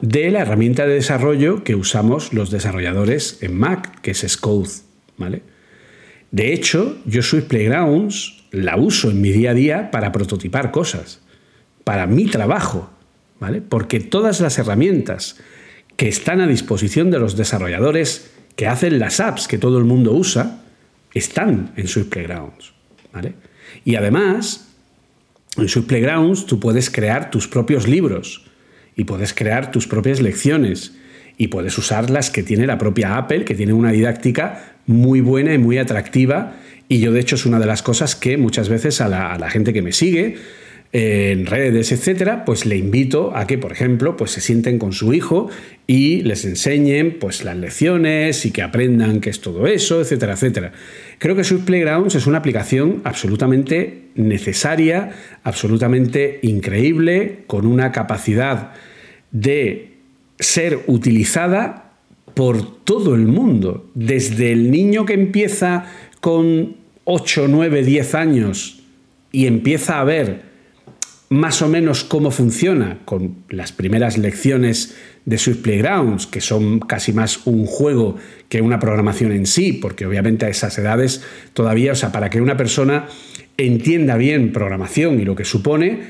de la herramienta de desarrollo que usamos los desarrolladores en Mac, que es Scode, ¿vale? De hecho, yo Swift Playgrounds la uso en mi día a día para prototipar cosas, para mi trabajo, ¿vale? Porque todas las herramientas que están a disposición de los desarrolladores que hacen las apps que todo el mundo usa, están en Swift Playgrounds, ¿vale? Y además, en Swift Playgrounds tú puedes crear tus propios libros y puedes crear tus propias lecciones y puedes usar las que tiene la propia Apple, que tiene una didáctica muy buena y muy atractiva. Y yo, de hecho, es una de las cosas que muchas veces a la, gente que me sigue en redes, etcétera, pues le invito a que, por ejemplo, pues se sienten con su hijo y les enseñen pues las lecciones y que aprendan qué es todo eso, etcétera, etcétera. Creo que Swift Playgrounds es una aplicación absolutamente necesaria, absolutamente increíble, con una capacidad de ser utilizada por todo el mundo, desde el niño que empieza con 8, 9, 10 años y empieza a ver más o menos cómo funciona con las primeras lecciones de Swift Playgrounds, que son casi más un juego que una programación en sí, porque obviamente a esas edades todavía, o sea, para que una persona entienda bien programación y lo que supone,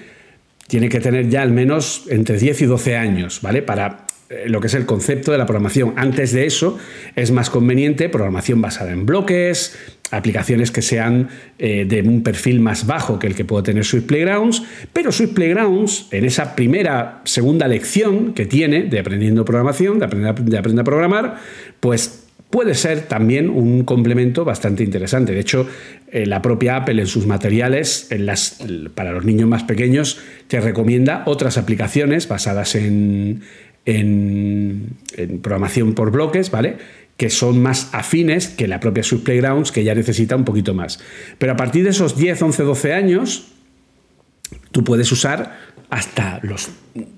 tiene que tener ya al menos entre 10 y 12 años, ¿vale? Para eh, lo que es el concepto de la programación. Antes de eso es más conveniente programación basada en bloques, aplicaciones que sean eh, de un perfil más bajo que el que puede tener Swift Playgrounds, pero Swift Playgrounds en esa primera, segunda lección que tiene de aprendiendo programación, de aprender, de aprender a programar, pues puede ser también un complemento bastante interesante. De hecho, eh, la propia Apple en sus materiales, para los niños más pequeños, te recomienda otras aplicaciones basadas en, en, programación por bloques, ¿vale? Que son más afines que la propia Swift Playgrounds, que ya necesita un poquito más. Pero a partir de esos 10, 11, 12 años, tú puedes usar hasta los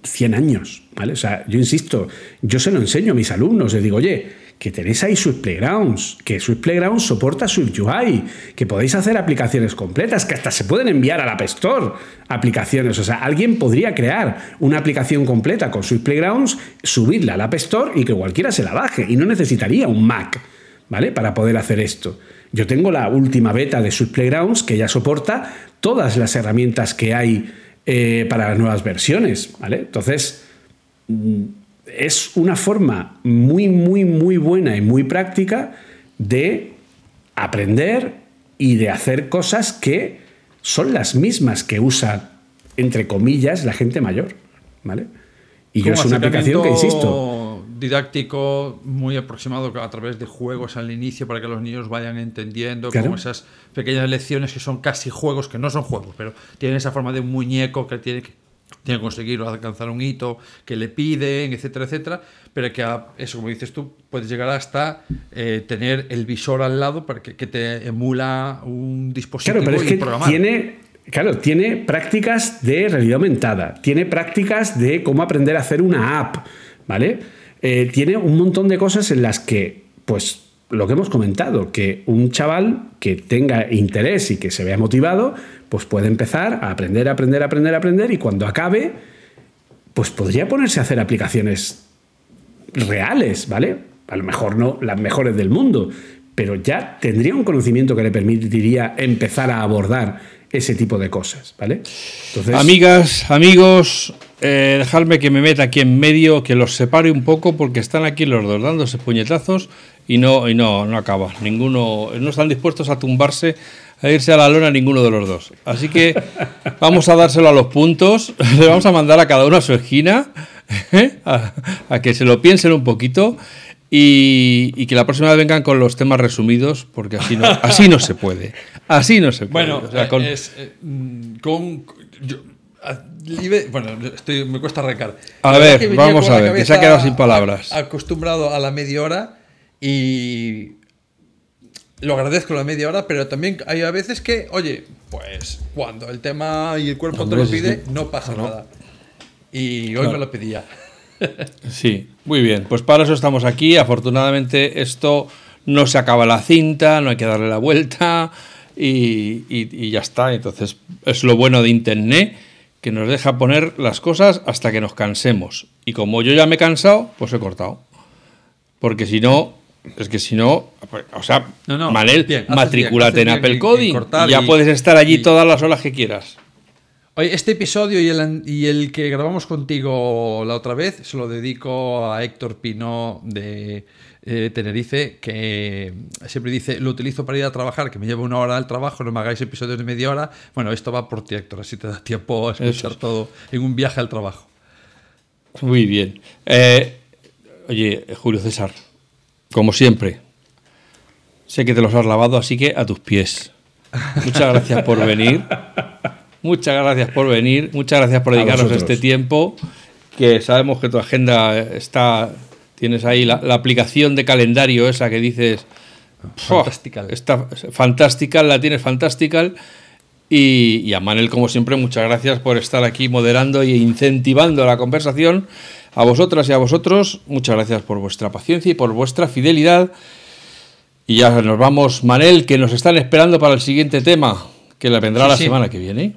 100 años, ¿vale? O sea, yo insisto, yo se lo enseño a mis alumnos, les digo, oye, que tenéis ahí Swift Playgrounds, que Swift Playgrounds soporta Swift UI, que podéis hacer aplicaciones completas, que hasta se pueden enviar al App Store aplicaciones. O sea, alguien podría crear una aplicación completa con Swift Playgrounds, subirla al App Store y que cualquiera se la baje. Y no necesitaría un Mac, ¿vale? Para poder hacer esto. Yo tengo la última beta de Swift Playgrounds que ya soporta todas las herramientas que hay eh, para las nuevas versiones, ¿vale? Entonces mm, es una forma muy, muy, muy buena y muy práctica de aprender y de hacer cosas que son las mismas que usa, entre comillas, la gente mayor. ¿Vale? Y yo es una aplicación que, insisto, didáctico muy aproximado a través de juegos al inicio para que los niños vayan entendiendo como esas pequeñas lecciones que son casi juegos, que no son juegos, pero tienen esa forma de un muñeco que tiene que tiene que conseguir alcanzar un hito que le piden, etcétera, etcétera, pero que eso, como dices tú, puedes llegar hasta eh, tener el visor al lado para que, te emula un dispositivo claro, pero es que Tiene, Claro, tiene prácticas de realidad aumentada, tiene prácticas de cómo aprender a hacer una app, ¿vale? Eh, tiene un montón de cosas en las que, pues, lo que hemos comentado, que un chaval que tenga interés y que se vea motivado, pues puede empezar a aprender, aprender, aprender, aprender y cuando acabe, pues podría ponerse a hacer aplicaciones reales, ¿vale? A lo mejor no las mejores del mundo, pero ya tendría un conocimiento que le permitiría empezar a abordar ese tipo de cosas, ¿vale? Amigas, amigos, eh, dejadme que me meta aquí en medio, que los separe un poco porque están aquí los dos dándose puñetazos y no, y no, no acaba. Ninguno, no están dispuestos a tumbarse a irse a la lona ninguno de los dos. Así que vamos a dárselo a los puntos, <laughs> le vamos a mandar a cada uno a su esquina, ¿eh? a, que se lo piensen un poquito y, que la próxima vez vengan con los temas resumidos, porque así no, así no se puede. Así no se puede. Bueno, con... Es, eh, con bueno, estoy, me cuesta arrancar. A ver, vamos a ver, que se ha quedado sin palabras. Acostumbrado a la media hora y lo agradezco la media hora, pero también hay a veces que, oye, pues cuando el tema y el cuerpo te lo pide, no pasa nada. Y hoy me lo pedía. Sí, muy bien. Pues para eso estamos aquí. Afortunadamente esto no se acaba la cinta, no hay que darle la vuelta y, y- y ya está. Entonces es lo bueno de Internet, que nos deja poner las cosas hasta que nos cansemos. Y como yo ya me he cansado, pues he cortado. Porque si no, es que si no, o sea, No, no, Manel, bien, en Apple Coding y ya y- puedes estar allí y- todas las horas que quieras. Oye, este episodio y el, an- y el que grabamos contigo la otra vez se lo dedico a Héctor Pino de eh, Tenerife, que siempre dice, lo utilizo para ir a trabajar, que me lleva una hora al trabajo, no me hagáis episodios de media hora. Bueno, esto va por ti, Héctor, así te da tiempo a escuchar todo en un viaje al trabajo. Muy bien. Eh, oye, Julio César, como siempre, sé que te los has lavado, así que a tus pies. Muchas gracias por venir. Muchas gracias por venir. Muchas gracias por dedicarnos este tiempo. Que sabemos que tu agenda está. Tienes ahí la, la aplicación de calendario esa que dices. "Fua, Fantastical". Está fantástica, la tienes fantástica. Y, y a Manel, como siempre, muchas gracias por estar aquí moderando e incentivando la conversación. A vosotras y a vosotros, muchas gracias por vuestra paciencia y por vuestra fidelidad. Y ya nos vamos, Manel, que nos están esperando para el siguiente tema, que la vendrá Sí, la sí. semana que viene.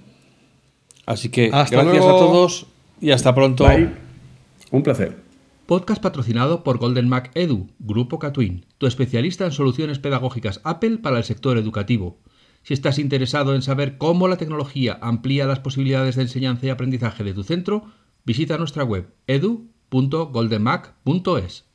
Así que Hasta gracias luego. a todos y hasta pronto. Bye. Un placer. Podcast patrocinado por Golden Mac Edu, Grupo Catwin, tu especialista en soluciones pedagógicas Apple para el sector educativo. Si estás interesado en saber cómo la tecnología amplía las posibilidades de enseñanza y aprendizaje de tu centro, visita nuestra web edu.goldenmac.es.